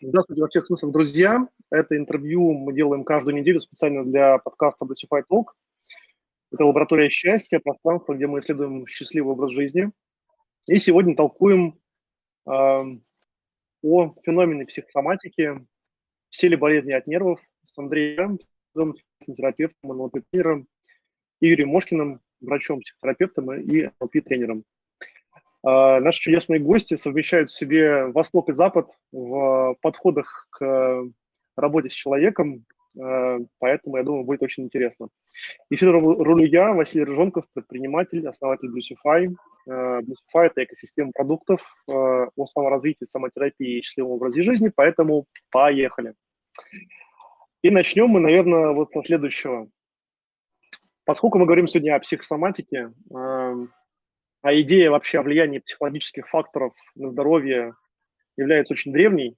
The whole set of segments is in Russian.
Здравствуйте во всех смыслах, друзья. Это интервью мы делаем каждую неделю специально для подкаста Blutify Talk. Это лаборатория счастья, пространство, где мы исследуем счастливый образ жизни. И сегодня толкуем э, о феномене психосоматики, все ли болезни от нервов с Андреем, терапевтом, НЛП-тренером, и Юрием Мошкиным, врачом-психотерапевтом и НЛП-тренером. А, наши чудесные гости совмещают в себе Восток и Запад в подходах к работе с человеком, а, поэтому, я думаю, будет очень интересно. Эфир рулю я, Василий Рыжонков, предприниматель, основатель Bluesify. А, Bluesify – это экосистема продуктов о саморазвитии, самотерапии и счастливом образе жизни, поэтому поехали. И начнем мы, наверное, вот со следующего. Поскольку мы говорим сегодня о психосоматике, а идея вообще о влиянии психологических факторов на здоровье является очень древней.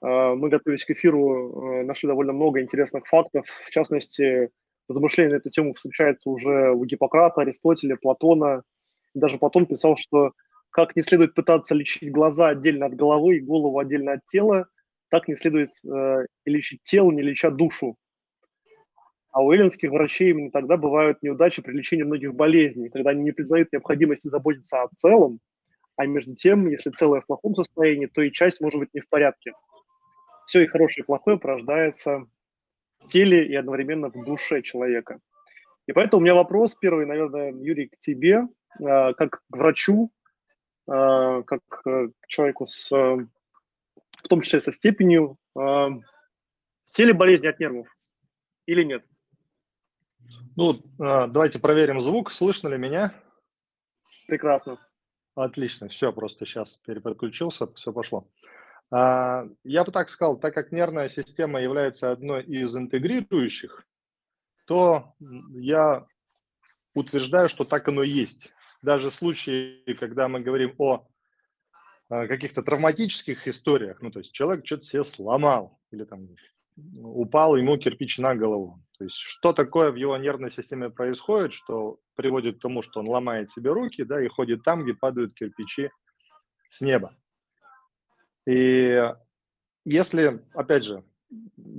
А, мы, готовились к эфиру, э, нашли довольно много интересных фактов. В частности, размышления на эту тему встречаются уже у Гиппократа, Аристотеля, Платона. Даже Платон писал, что как не следует пытаться лечить глаза отдельно от головы и голову отдельно от тела, так не следует э, лечить тело, не леча душу. А у эллинских врачей именно тогда бывают неудачи при лечении многих болезней, когда они не признают необходимости заботиться о целом, а между тем, если целое в плохом состоянии, то и часть может быть не в порядке. Все и хорошее, и плохое порождается в теле и одновременно в душе человека. И поэтому у меня вопрос первый, наверное, Юрий, к тебе, а, как к врачу, а, как к человеку с, в том числе со степенью, а, все ли болезни от нервов или нет? Ну, а, давайте проверим звук. Слышно ли меня? Прекрасно. Отлично. Все, просто сейчас переподключился, все пошло. А, я бы так сказал, так как нервная система является одной из интегрирующих, то я утверждаю, что так оно и есть. Даже в случае, когда мы говорим о а, каких-то травматических историях, ну, то есть человек что-то себе сломал или там упал ему кирпич на голову. То есть что такое в его нервной системе происходит, что приводит к тому, что он ломает себе руки, да, и ходит там, где падают кирпичи с неба. И если, опять же,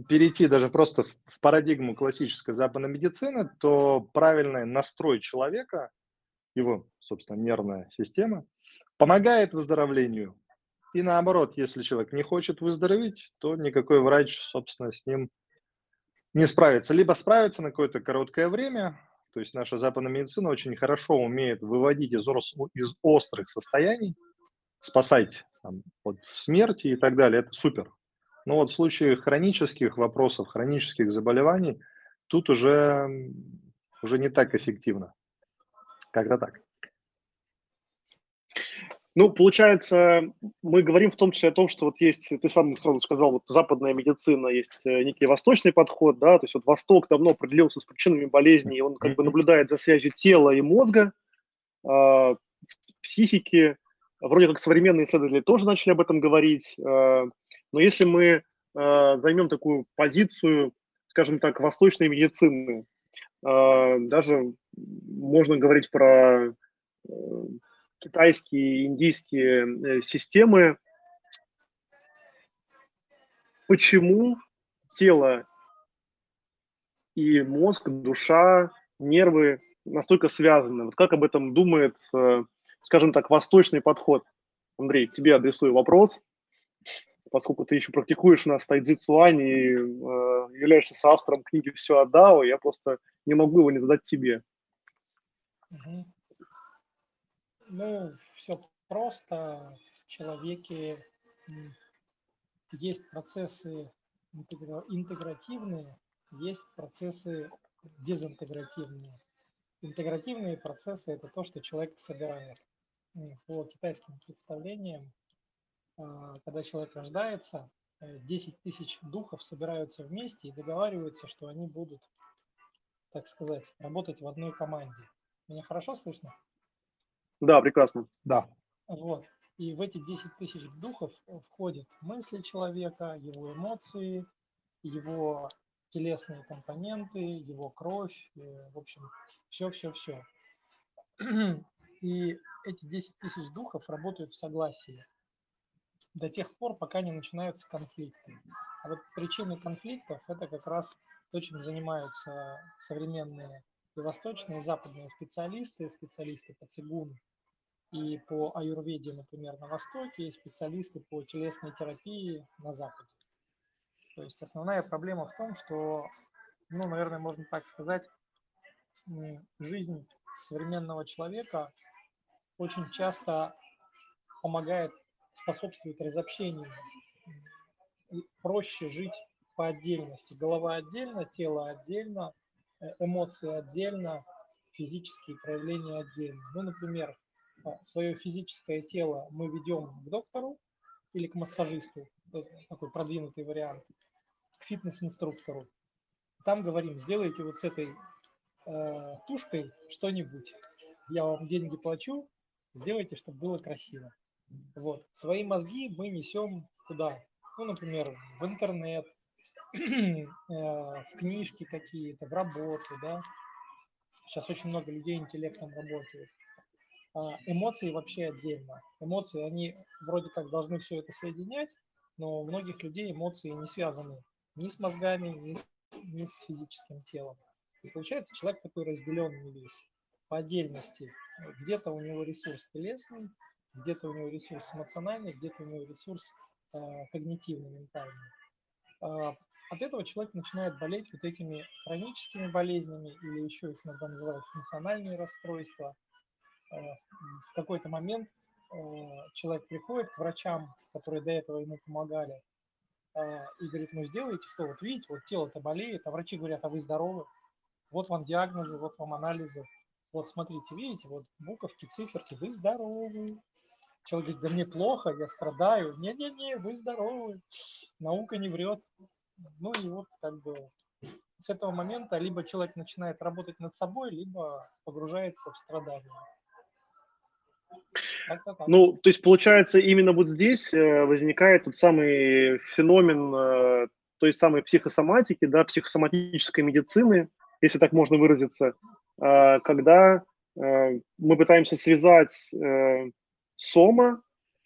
перейти даже просто в парадигму классической западной медицины, то правильный настрой человека, его, собственно, нервная система, помогает выздоровлению и наоборот, если человек не хочет выздороветь, то никакой врач, собственно, с ним не справится. Либо справится на какое-то короткое время, то есть наша западная медицина очень хорошо умеет выводить из, из острых состояний, спасать там, от смерти и так далее. Это супер. Но вот в случае хронических вопросов, хронических заболеваний, тут уже, уже не так эффективно. Как-то так. Ну, получается, мы говорим в том числе о том, что вот есть, ты сам сразу сказал, вот западная медицина, есть э, некий восточный подход, да, то есть вот Восток давно определился с причинами болезней, он как бы наблюдает за связью тела и мозга, э, психики, вроде как современные исследователи тоже начали об этом говорить, э, но если мы э, займем такую позицию, скажем так, восточной медицины, э, даже можно говорить про э, китайские, индийские э, системы. Почему тело и мозг, душа, нервы настолько связаны? Вот как об этом думает, э, скажем так, восточный подход? Андрей, тебе адресую вопрос, поскольку ты еще практикуешь у нас тайцзи цуань и э, являешься соавтором книги «Все о Дао», я просто не могу его не задать тебе. Угу. Ну, все просто. В человеке есть процессы интегративные, есть процессы дезинтегративные. Интегративные процессы – это то, что человек собирает. По китайским представлениям, а, когда человек рождается, 10 э, тысяч духов собираются вместе и договариваются, что они будут, так сказать, работать в одной команде. Меня хорошо слышно? Да, прекрасно. Да. Вот. И в эти 10 тысяч духов входят мысли человека, его эмоции, его телесные компоненты, его кровь, э, в общем, все-все-все. И эти 10 тысяч духов работают в согласии. до тех пор, пока не начинаются конфликты. А вот причины конфликтов – это как раз то, чем занимаются современные и восточные, и западные специалисты, специалисты по цигуну и по аюрведе, например, на Востоке, и специалисты по телесной терапии на Западе. То есть основная проблема в том, что, ну, наверное, можно так сказать, жизнь современного человека очень часто помогает, способствует разобщению. Проще жить по отдельности. Голова отдельно, тело отдельно, эмоции отдельно, физические проявления отдельно. Ну, например, а, свое физическое тело мы ведем к доктору или к массажисту, такой продвинутый вариант, к фитнес-инструктору. Там говорим, сделайте вот с этой э, тушкой что-нибудь. Я вам деньги плачу, сделайте, чтобы было красиво. Вот. Свои мозги мы несем куда? Ну, например, в интернет, э, в книжки какие-то, в работу, да. Сейчас очень много людей интеллектом работают. А эмоции вообще отдельно. Эмоции, они вроде как должны все это соединять, но у многих людей эмоции не связаны ни с мозгами, ни с, ни с физическим телом. И получается, человек такой разделенный весь по отдельности. Где-то у него ресурс телесный, где-то у него ресурс эмоциональный, где-то у него ресурс э, когнитивный, ментальный. Э, от этого человек начинает болеть вот этими хроническими болезнями, или еще их иногда называют функциональные расстройства. Э, в какой-то момент э, человек приходит к врачам, которые до этого ему помогали, э, и говорит, ну сделайте что, вот видите, вот тело-то болеет, а врачи говорят, а вы здоровы, вот вам диагнозы, вот вам анализы, вот смотрите, видите, вот буковки, циферки, вы здоровы. Человек говорит, да мне плохо, я страдаю. Не-не-не, вы здоровы, наука не врет. Ну и вот как бы с этого момента либо человек начинает работать над собой, либо погружается в страдания. Ну, то есть, получается, именно вот здесь э, возникает тот самый феномен э, той самой психосоматики, да, психосоматической медицины, если так можно выразиться, э, когда мы пытаемся связать сома,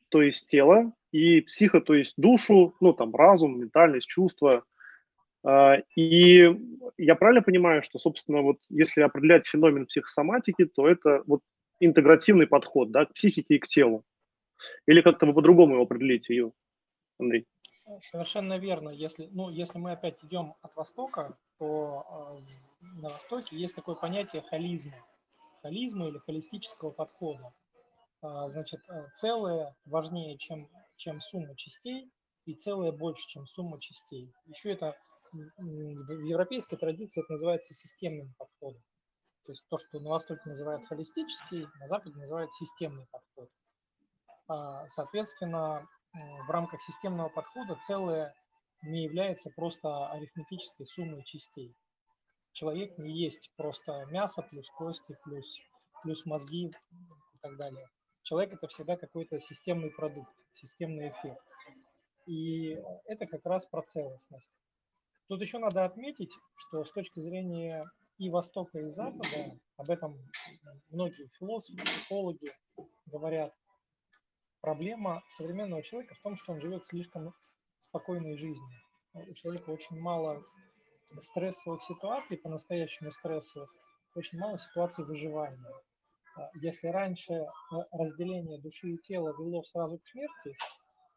то есть тело, и психо, то есть душу, ну, там, разум, ментальность, чувства. И я правильно понимаю, что, собственно, вот если определять феномен психосоматики, то это вот интегративный подход да, к психике и к телу? Или как-то вы по-другому его определите, ее, Андрей? Совершенно верно. Если, ну, если мы опять идем от Востока, то э, на Востоке есть такое понятие холизма. Холизма или холистического подхода. Э, значит, э, целое важнее, чем, чем сумма частей, и целое больше, чем сумма частей. Еще это в европейской традиции это называется системным подходом. То есть то, что на Востоке называют холистический, на Западе называют системный подход. А, соответственно, в рамках системного подхода целое не является просто арифметической суммой частей. Человек не есть просто мясо плюс кости плюс, плюс мозги и так далее. Человек это всегда какой-то системный продукт, системный эффект. И это как раз про целостность. Тут еще надо отметить, что с точки зрения и Востока, и Запада, об этом многие философы, психологи говорят, проблема современного человека в том, что он живет слишком спокойной жизнью. У человека очень мало стрессовых ситуаций, по-настоящему стрессовых, очень мало ситуаций выживания. А если раньше э, разделение души и тела вело сразу к смерти,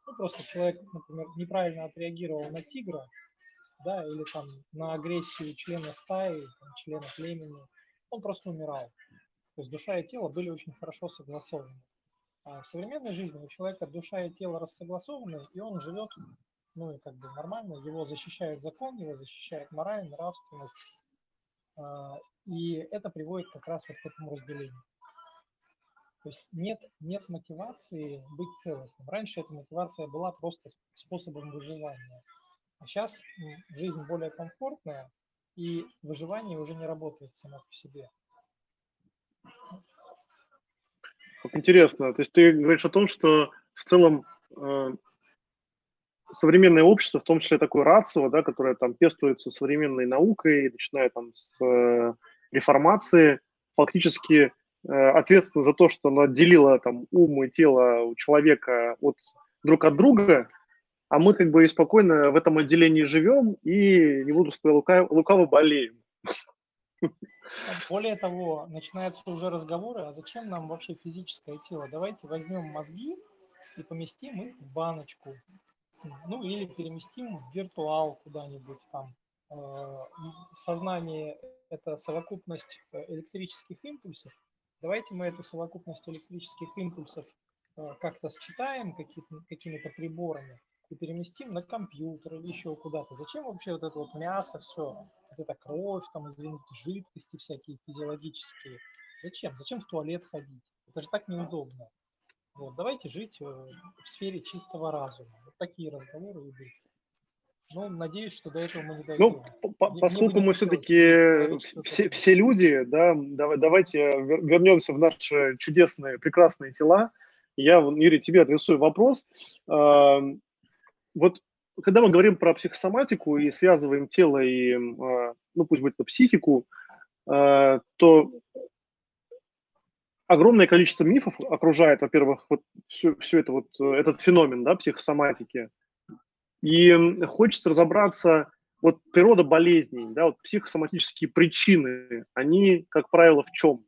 ну просто человек, например, неправильно отреагировал на тигра, да, или там на агрессию члена стаи, там, члена племени, он просто умирал. То есть душа и тело были очень хорошо согласованы. А в современной жизни у человека душа и тело рассогласованы, и он живет, ну и как бы нормально, его защищает закон, его защищает мораль, нравственность. А, и это приводит как раз вот к этому разделению. То есть нет, нет мотивации быть целостным. Раньше эта мотивация была просто способом выживания. А сейчас жизнь более комфортная, и выживание уже не работает само по себе. Интересно. То есть ты говоришь о том, что в целом э, современное общество, в том числе такое расово, да, которое там пестуется современной наукой, начиная там с э, реформации, фактически э, ответственно за то, что оно отделило там ум и тело у человека от друг от друга, а мы как бы и спокойно в этом отделении живем и, не буду сказать, лукаво, лукаво болеем. Более того, начинаются уже разговоры, а зачем нам вообще физическое тело? Давайте возьмем мозги и поместим их в баночку. Ну или переместим в виртуал куда-нибудь там. Э, в сознании это совокупность э, электрических импульсов. Давайте мы эту совокупность электрических импульсов э, как-то считаем какими-то приборами и переместим на компьютер или еще куда-то. Зачем вообще вот это вот мясо, все, вот эта кровь, там, извините, жидкости всякие физиологические? Зачем? Зачем в туалет ходить? Это же так неудобно. Вот, давайте жить э, в сфере чистого разума. Вот такие разговоры идут. Ну, надеюсь, что до этого мы не дойдем. Ну, по, поскольку мы все-таки все, все люди, да, давай, давайте вернемся в наши чудесные, прекрасные тела. Я, Юрий, тебе адресую вопрос вот когда мы говорим про психосоматику и связываем тело и, а, ну пусть будет это психику, а, то огромное количество мифов окружает, во-первых, вот все, все это вот, этот феномен, да, психосоматики. И хочется разобраться, вот природа болезней, да, вот психосоматические причины, они, как правило, в чем?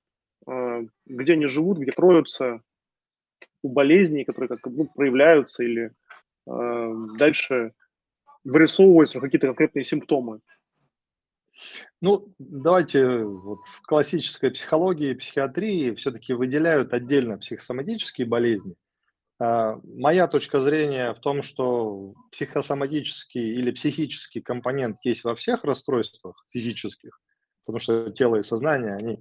А, где они живут, где кроются у болезней, которые как ну, проявляются или Э, дальше вырисовываются какие-то конкретные симптомы. Ну, давайте вот в классической психологии, психиатрии все-таки выделяют отдельно психосоматические болезни. А, моя точка зрения в том, что психосоматический или психический компонент есть во всех расстройствах физических, потому что тело и сознание, они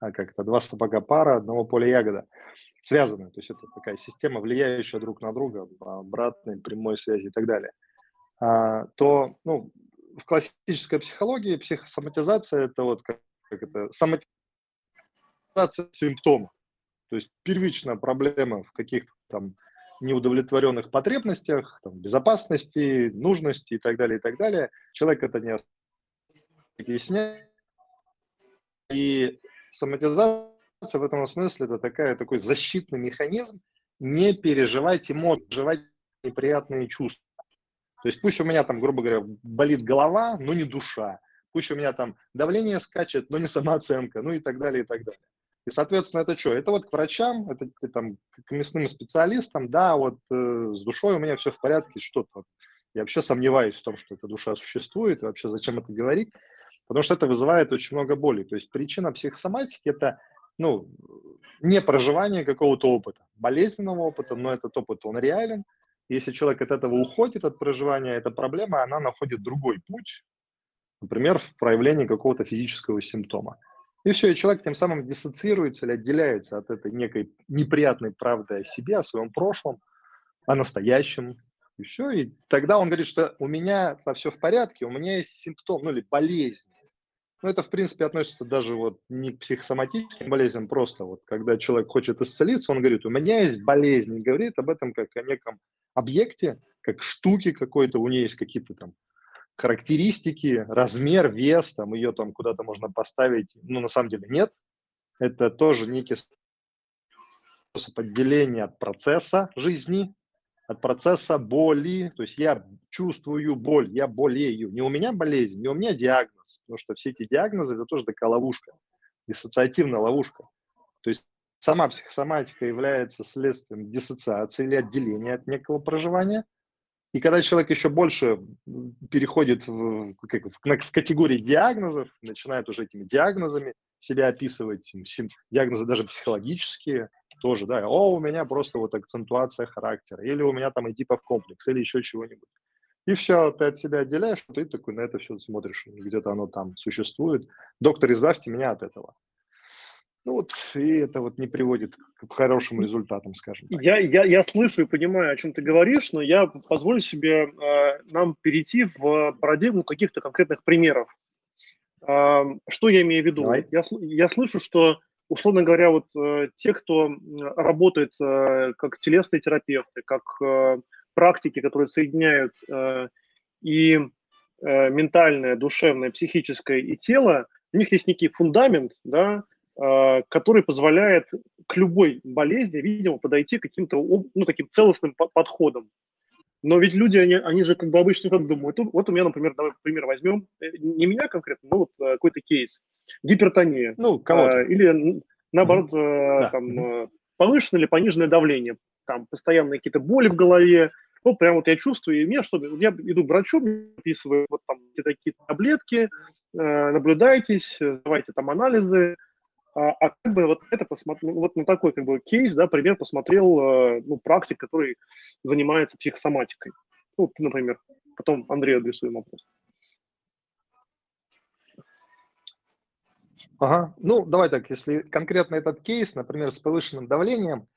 а, как то два сапога пара, одного поля ягода связаны. То есть это такая система, влияющая друг на друга, обратной, прямой связи и так далее. А, то ну, в классической психологии психосоматизация – это вот как, как это, соматизация симптомов. То есть первичная проблема в каких-то там неудовлетворенных потребностях, там, безопасности, нужности и так далее, и так далее. Человек это не объясняет. И соматизация в этом смысле это такая, такой защитный механизм не переживать эмоции, переживать неприятные чувства. То есть пусть у меня там, грубо говоря, болит голова, но не душа. Пусть у меня там давление скачет, но не самооценка, ну и так далее, и так далее. И, соответственно, это что? Это вот к врачам, это там, к мясным специалистам, да, вот э, с душой у меня все в порядке, что-то. Я вообще сомневаюсь в том, что эта душа существует, и вообще зачем это говорить, потому что это вызывает очень много боли. То есть причина психосоматики – это ну, не проживание какого-то опыта, болезненного опыта, но этот опыт, он реален. Если человек от этого уходит, от проживания, эта проблема, она находит другой путь, например, в проявлении какого-то физического симптома. И все, и человек тем самым диссоциируется или отделяется от этой некой неприятной правды о себе, о своем прошлом, о настоящем. И все, и тогда он говорит, что у меня все в порядке, у меня есть симптом, ну или болезнь. Ну, это, в принципе, относится даже вот не к психосоматическим болезням, просто вот когда человек хочет исцелиться, он говорит, у меня есть болезнь, и говорит об этом как о неком объекте, как штуке какой-то, у нее есть какие-то там характеристики, размер, вес, там ее там куда-то можно поставить, ну, на самом деле нет. Это тоже некий способ отделения от процесса жизни, от процесса боли, то есть я чувствую боль, я болею. Не у меня болезнь, не у меня диагноз, потому что все эти диагнозы – это тоже такая ловушка, диссоциативная ловушка. То есть сама психосоматика является следствием диссоциации или отделения от некого проживания. И когда человек еще больше переходит в, как, в, в категории диагнозов, начинает уже этими диагнозами себя описывать, диагнозы даже психологические, тоже, да, о, у меня просто вот акцентуация характера, или у меня там эдипов комплекс, или еще чего-нибудь. И все, ты от себя отделяешь, ты такой на это все смотришь, где-то оно там существует. Доктор, избавьте меня от этого. Ну вот, и это вот не приводит к хорошим результатам, скажем так. Я, я, я слышу и понимаю, о чем ты говоришь, но я позволю себе э, нам перейти в парадигму каких-то конкретных примеров. Э, что я имею в виду? Я, я слышу, что условно говоря, вот э, те, кто работает э, как телесные терапевты, как э, практики, которые соединяют э, и э, ментальное, душевное, психическое и тело, у них есть некий фундамент, да, который позволяет к любой болезни, видимо, подойти каким-то ну, таким целостным подходом. Но ведь люди, они, они же как бы обычно как думают. Вот у меня, например, давай пример возьмем, э, не меня конкретно, но вот э, какой-то кейс. Гипертония. Ну, кого-то. Или наоборот, mm-hmm. да. там, повышенное или пониженное давление. Там постоянные какие-то боли в голове, ну, прям вот я чувствую, и мне что, я иду к врачу, выписываю вот там такие таблетки, э, наблюдайтесь, давайте там анализы, а, а как бы вот это посмотрел, вот на такой как бы кейс, да, пример посмотрел, э, ну, практик, который занимается психосоматикой. Ну, например, потом Андрею адресуем вопрос. Ага, ну давай так, если конкретно этот кейс, например, с повышенным давлением,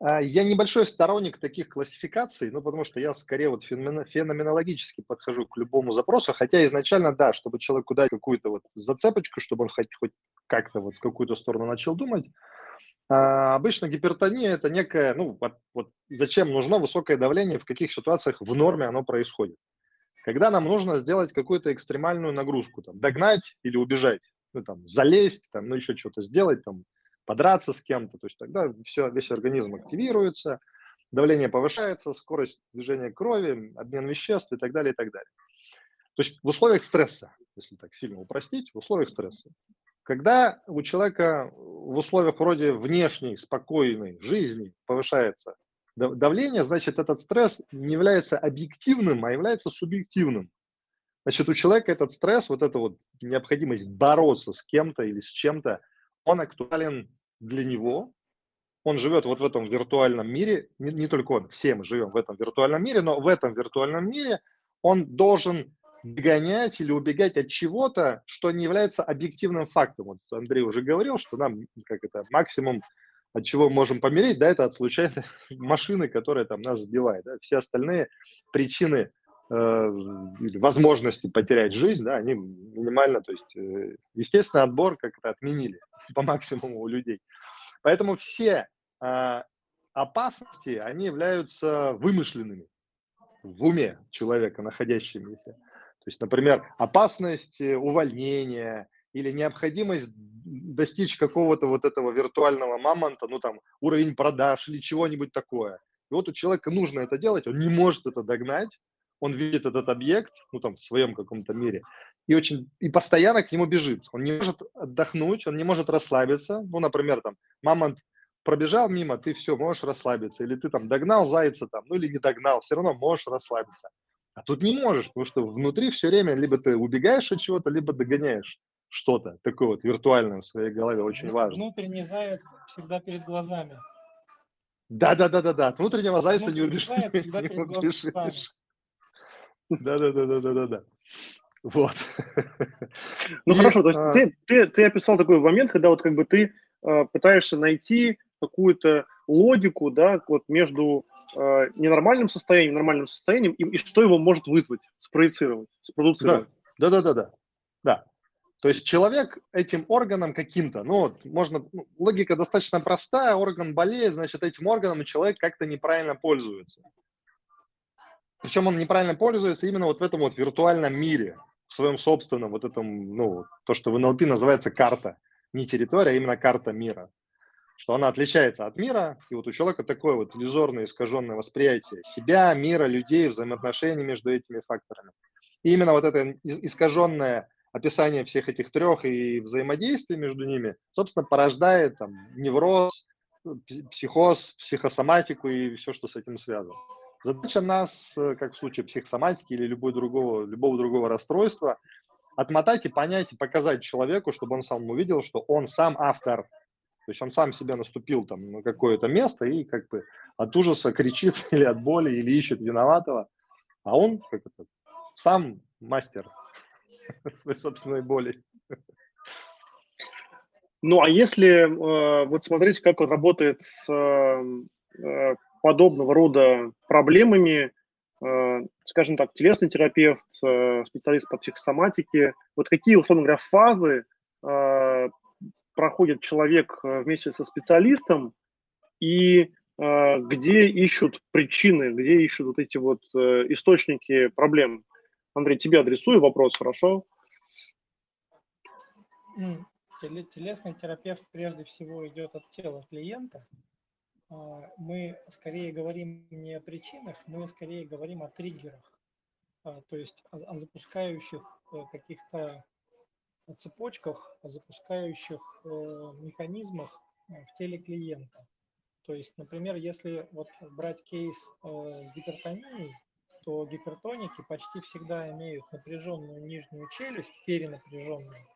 я небольшой сторонник таких классификаций, ну, потому что я скорее вот феноменологически подхожу к любому запросу, хотя изначально, да, чтобы человеку дать какую-то вот зацепочку, чтобы он хоть, хоть как-то вот в какую-то сторону начал думать. А, обычно гипертония – это некая, ну, вот, вот зачем нужно высокое давление, в каких ситуациях в норме оно происходит. Когда нам нужно сделать какую-то экстремальную нагрузку, там, догнать или убежать, ну, там, залезть, там, ну, еще что-то сделать, там, подраться с кем-то, то есть тогда все, весь организм активируется, давление повышается, скорость движения крови, обмен веществ и так далее, и так далее. То есть в условиях стресса, если так сильно упростить, в условиях стресса. Когда у человека в условиях вроде внешней, спокойной жизни повышается давление, значит, этот стресс не является объективным, а является субъективным. Значит, у человека этот стресс, вот эта вот необходимость бороться с кем-то или с чем-то, он актуален для него, он живет вот в этом виртуальном мире, не, не только он, все мы живем в этом виртуальном мире, но в этом виртуальном мире он должен догонять или убегать от чего-то, что не является объективным фактом. Вот Андрей уже говорил, что нам как это максимум от чего мы можем помереть, да, это от случайной машины, которая там нас сбивает. Да. Все остальные причины э, возможности потерять жизнь, да, они минимально, то есть, э, естественно, отбор как это отменили. по максимуму у людей. Поэтому все э, опасности, они являются вымышленными в уме человека, находящимися. То есть, например, опасность э, увольнения или необходимость достичь какого-то вот этого виртуального мамонта, ну там уровень продаж или чего-нибудь такое. И вот у человека нужно это делать, он не может это догнать, он видит этот объект, ну там в своем каком-то мире, и очень и постоянно к нему бежит. Он не может отдохнуть, он не может расслабиться. Ну, например, там мамонт пробежал мимо, ты все, можешь расслабиться. Или ты там догнал зайца там, ну или не догнал, все равно можешь расслабиться. А тут не можешь, потому что внутри все время либо ты убегаешь от чего-то, либо догоняешь что-то такое вот виртуальное в своей голове, очень важно. Внутренний заяц всегда перед глазами. Да, да, да, да, да. От внутреннего зайца не убежишь. Не убежишь. Да, да, да, да, да, да, да. Вот. Ну и, хорошо, то есть а... ты, ты, ты описал такой момент, когда вот как бы ты э, пытаешься найти какую-то логику, да, вот между э, ненормальным состоянием, нормальным состоянием и, и что его может вызвать, спроецировать, спродуцировать. Да, да, да, да, да. да. То есть человек этим органом каким-то, ну вот, можно, ну, логика достаточно простая, орган болеет, значит, этим органом человек как-то неправильно пользуется. Причем он неправильно пользуется именно вот в этом вот виртуальном мире, в своем собственном вот этом, ну, то, что в НЛП называется карта. Не территория, а именно карта мира. Что она отличается от мира, и вот у человека такое вот иллюзорное, искаженное восприятие себя, мира, людей, взаимоотношений между этими факторами. И именно вот это искаженное описание всех этих трех и взаимодействия между ними, собственно, порождает там невроз, психоз, психосоматику и все, что с этим связано. Задача нас, э, как в случае психосоматики или любой другого, любого другого расстройства, отмотать и понять, и показать человеку, чтобы он сам увидел, что он сам автор. То есть он сам себе наступил там на какое-то место и как бы от ужаса кричит или от боли, или ищет виноватого. А он как это, сам мастер своей собственной боли. Ну, а если э, вот смотреть, как он работает с э, э подобного рода проблемами, э, скажем так, телесный терапевт, э, специалист по психосоматике, вот какие, условно говоря, фазы э, проходит человек вместе со специалистом и где ищут причины, где ищут вот эти вот источники проблем. Андрей, тебе адресую вопрос, хорошо? телесный терапевт прежде всего идет от тела клиента. А, мы скорее говорим не о причинах, мы скорее говорим о триггерах, а, то есть о запускающих э, каких-то цепочках, о запускающих э, механизмах э, в теле клиента. То есть, например, если вот брать кейс с гипертонией, то гипертоники почти всегда имеют напряженную нижнюю челюсть, перенапряженную,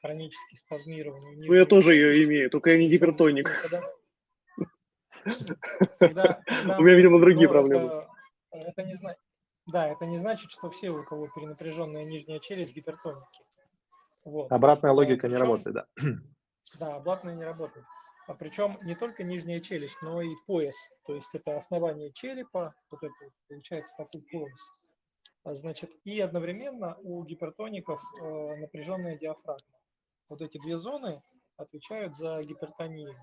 хронически спазмированную. Ну, я тоже ее имею, только я не гипертоник. Когда, когда, У меня, видимо, другие проблемы. Это, это не значит, да, это не значит, что все, у кого перенапряженная нижняя челюсть, гипертоники. Вот. Обратная логика не работает, да. Да, обратная не работает. А причем не только нижняя челюсть, но и пояс. То есть это основание черепа, вот это получается такой пояс. А значит, и одновременно у гипертоников э, напряженная диафрагма. Вот эти две зоны отвечают за гипертонию.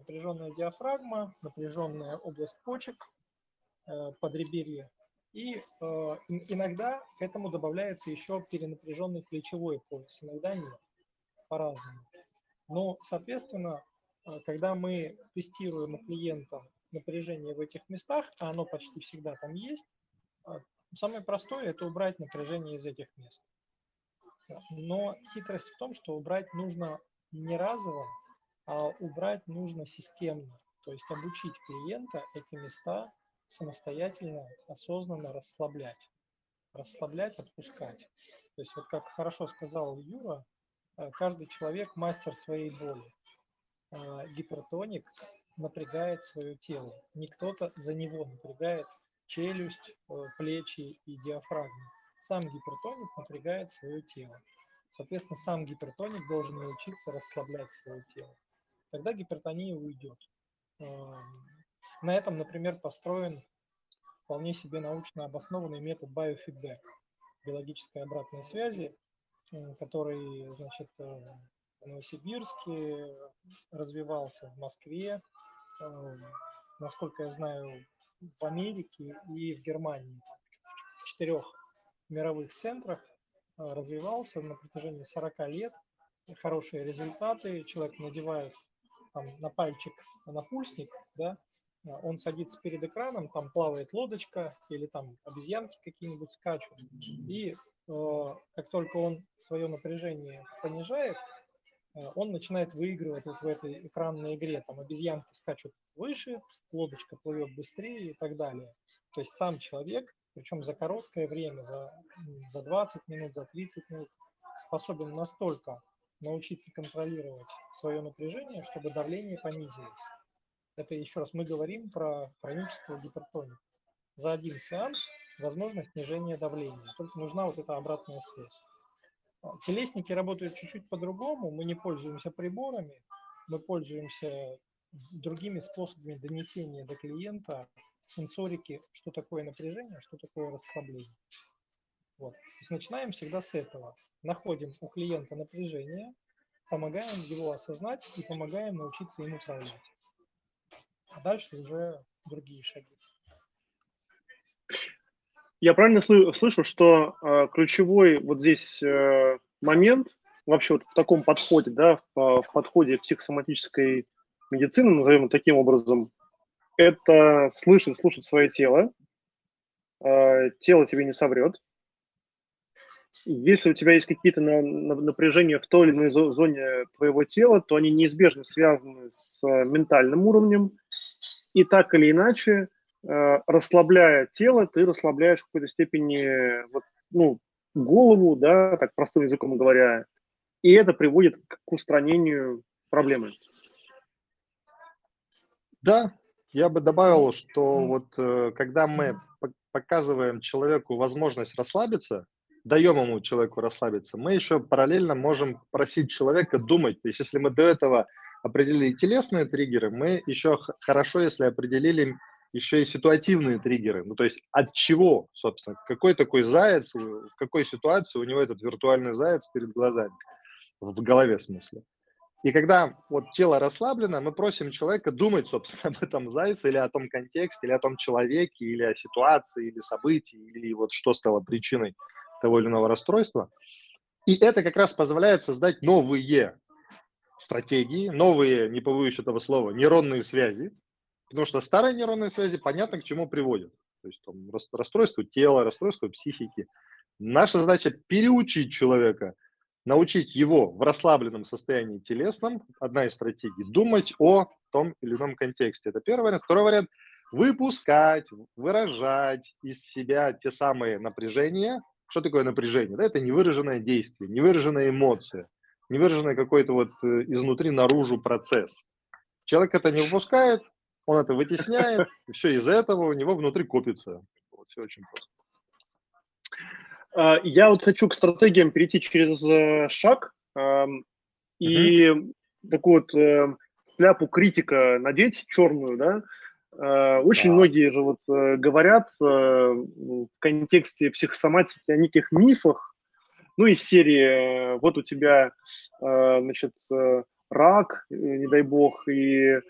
Напряженная диафрагма, напряженная область почек, э, подреберье. И э, иногда к этому добавляется еще перенапряженный плечевой пояс, иногда нет, по-разному. Но, соответственно, э, когда мы тестируем у клиента напряжение в этих местах, а оно почти всегда там есть, самое простое – это убрать напряжение из этих мест. Но хитрость в том, что убрать нужно не разово, убрать нужно системно. То есть обучить клиента эти места самостоятельно, осознанно расслаблять. Расслаблять, отпускать. То есть вот как хорошо сказал Юра, э, каждый человек мастер своей боли. А гипертоник напрягает свое тело. Не кто-то за него напрягает челюсть, э, плечи и диафрагму. Сам гипертоник напрягает свое тело. Соответственно, сам гипертоник должен научиться расслаблять свое тело. Тогда гипертония уйдет. На этом, например, построен вполне себе научно обоснованный метод biofeedback, биологической обратной связи, который, значит, э, в Новосибирске развивался, в Москве, э, насколько я знаю, в Америке и в Германии, в четырех мировых центрах э, развивался на протяжении 40 лет. Хорошие результаты. Человек надевает там, на пальчик напульсник, да, а, он садится перед экраном, там плавает лодочка или там обезьянки какие-нибудь скачут. И э, как только он свое напряжение понижает, э, он начинает выигрывать вот в этой экранной игре. Там обезьянки скачут выше, лодочка плывет быстрее и так далее. То есть сам человек, причем за короткое время, за, за 20 минут, за 30 минут, способен настолько научиться контролировать свое напряжение, чтобы давление понизилось. Это еще раз мы говорим про хроническую гипертонию. За один сеанс возможно снижение давления. Только нужна вот эта обратная связь. А, телесники работают чуть-чуть по-другому. Мы не пользуемся приборами, мы пользуемся другими способами донесения до клиента сенсорики, что такое напряжение, что такое расслабление. Вот. То есть начинаем всегда с этого. Находим у клиента напряжение, помогаем его осознать и помогаем научиться им управлять а дальше уже другие шаги. Я правильно слышу, что э, ключевой вот здесь э, момент вообще вот в таком подходе, да, в, в подходе психосоматической медицины, назовем таким образом, это слышать, слушать свое тело. Э, тело тебе не соврет. Если у тебя есть какие-то на, на, напряжения в той или иной зоне твоего тела, то они неизбежно связаны с ментальным уровнем, и так или иначе, э, расслабляя тело, ты расслабляешь в какой-то степени вот, ну, голову, да, так простым языком говоря, и это приводит к устранению проблемы. Да, я бы добавил, что вот э, когда мы показываем человеку возможность расслабиться, даем ему человеку расслабиться, мы еще параллельно можем просить человека думать. То есть если мы до этого определили телесные триггеры, мы еще хорошо, если определили еще и ситуативные триггеры. Ну, то есть от чего, собственно, какой такой заяц, в какой ситуации у него этот виртуальный заяц перед глазами, в голове в смысле. И когда вот тело расслаблено, мы просим человека думать, собственно, об этом зайце или о том контексте, или о том человеке, или о ситуации, или событии, или вот что стало причиной того или иного расстройства. И это как раз позволяет создать новые стратегии, новые, не побоюсь этого слова, нейронные связи, потому что старые нейронные связи понятно к чему приводят. То есть там, расстройство тела, расстройство психики. Наша задача переучить человека, научить его в расслабленном состоянии телесном, одна из стратегий, думать о том или ином контексте. Это первый вариант. Второй вариант – выпускать, выражать из себя те самые напряжения. Что такое напряжение? Да, это невыраженное действие, невыраженная эмоция, невыраженный какой-то вот э, изнутри наружу процесс. Человек это не выпускает, он это вытесняет, и все из-за этого у него внутри копится. Вот, все очень просто. А, я вот хочу к стратегиям перейти через э, шаг и uh-huh. такую вот э, шляпу критика надеть черную, да. А, очень да. многие же вот э, говорят в контексте психосоматики о неких мифах, ну, из серии вот у тебя, значит, рак, не дай бог, и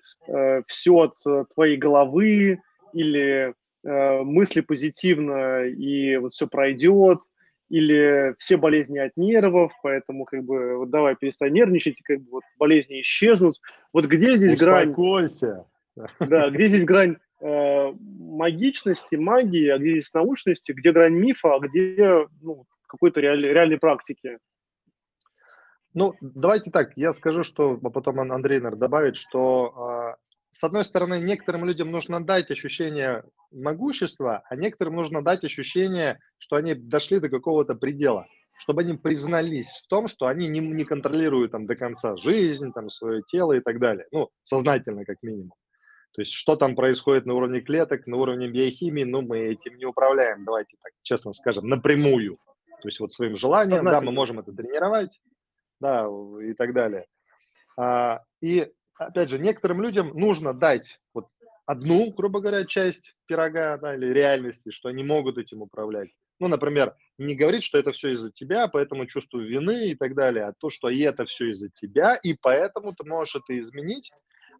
все от твоей головы, или мысли позитивно, и вот все пройдет, или все болезни от нервов, поэтому как бы вот давай перестань нервничать, как бы вот болезни исчезнут. Вот где здесь Успокойся. грань? Да, где здесь грань э, магичности, магии, а где здесь научности, где грань мифа, а где ну, какой-то реаль, реальной практики? Ну, давайте так, я скажу, что а потом Андрей, наверное, добавит, что э, с одной стороны, некоторым людям нужно дать ощущение могущества, а некоторым нужно дать ощущение, что они дошли до какого-то предела, чтобы они признались в том, что они не, не контролируют там до конца жизнь, там, свое тело и так далее. Ну, сознательно как минимум. То есть что там происходит на уровне клеток, на уровне биохимии, ну, мы этим не управляем, давайте так честно скажем, напрямую. То есть вот своим желанием, да, мы можем это тренировать, да, и так далее. А, и опять же, некоторым людям нужно дать вот одну, грубо говоря, часть пирога да, или реальности, что они могут этим управлять. Ну, например, не говорить, что это все из-за тебя, поэтому чувствую вины и так далее, а то, что и это все из-за тебя, и поэтому ты можешь это изменить.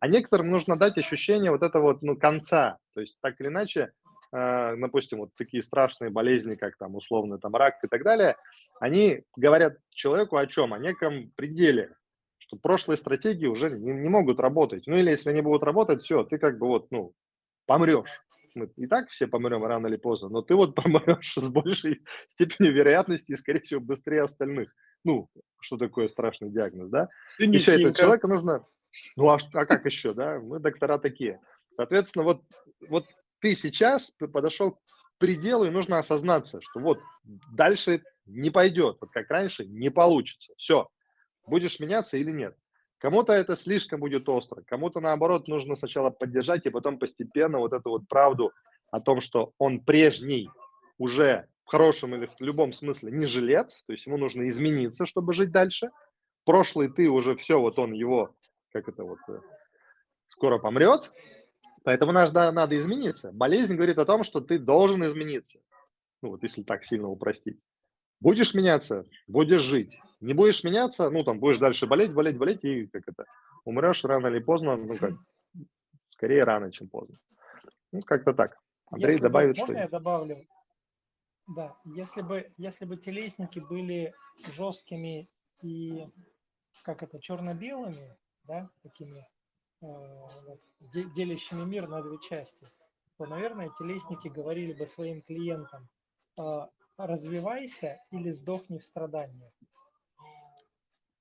А некоторым нужно дать ощущение вот этого вот, ну, конца. То есть, так или иначе, э, допустим, вот такие страшные болезни, как там условно там рак и так далее, они говорят человеку о чем? О неком пределе, что прошлые стратегии уже не, не могут работать. Ну или если они будут работать, все, ты как бы вот, ну, помрешь. Мы и так все помрем рано или поздно, но ты вот помрешь с большей степенью вероятности и, скорее всего, быстрее остальных. Ну, что такое страшный диагноз, да? Еще это человека нужно... Ну, а, а как еще, да? Мы доктора такие. Соответственно, вот, вот ты сейчас подошел к пределу, и нужно осознаться, что вот дальше не пойдет, вот как раньше не получится. Все, будешь меняться или нет. Кому-то это слишком будет остро, кому-то наоборот нужно сначала поддержать и потом постепенно вот эту вот правду о том, что он прежний уже в хорошем или в любом смысле не жилец, то есть ему нужно измениться, чтобы жить дальше. Прошлый ты уже все, вот он его, как это вот, э, скоро помрет, поэтому надо, надо измениться. Болезнь говорит о том, что ты должен измениться. Ну вот если так сильно упростить. Будешь меняться, будешь жить. Не будешь меняться, ну, там, будешь дальше болеть, болеть, болеть, и как это, умрешь рано или поздно, ну, как, скорее рано, чем поздно. Ну, как-то так. Андрей если добавит, бы, что... Можно я добавлю? Да, если бы, если бы телесники были жесткими и, как это, черно-белыми, да, такими, э, вот, делящими мир на две части, то, наверное, телесники говорили бы своим клиентам, э, развивайся или сдохни в страданиях.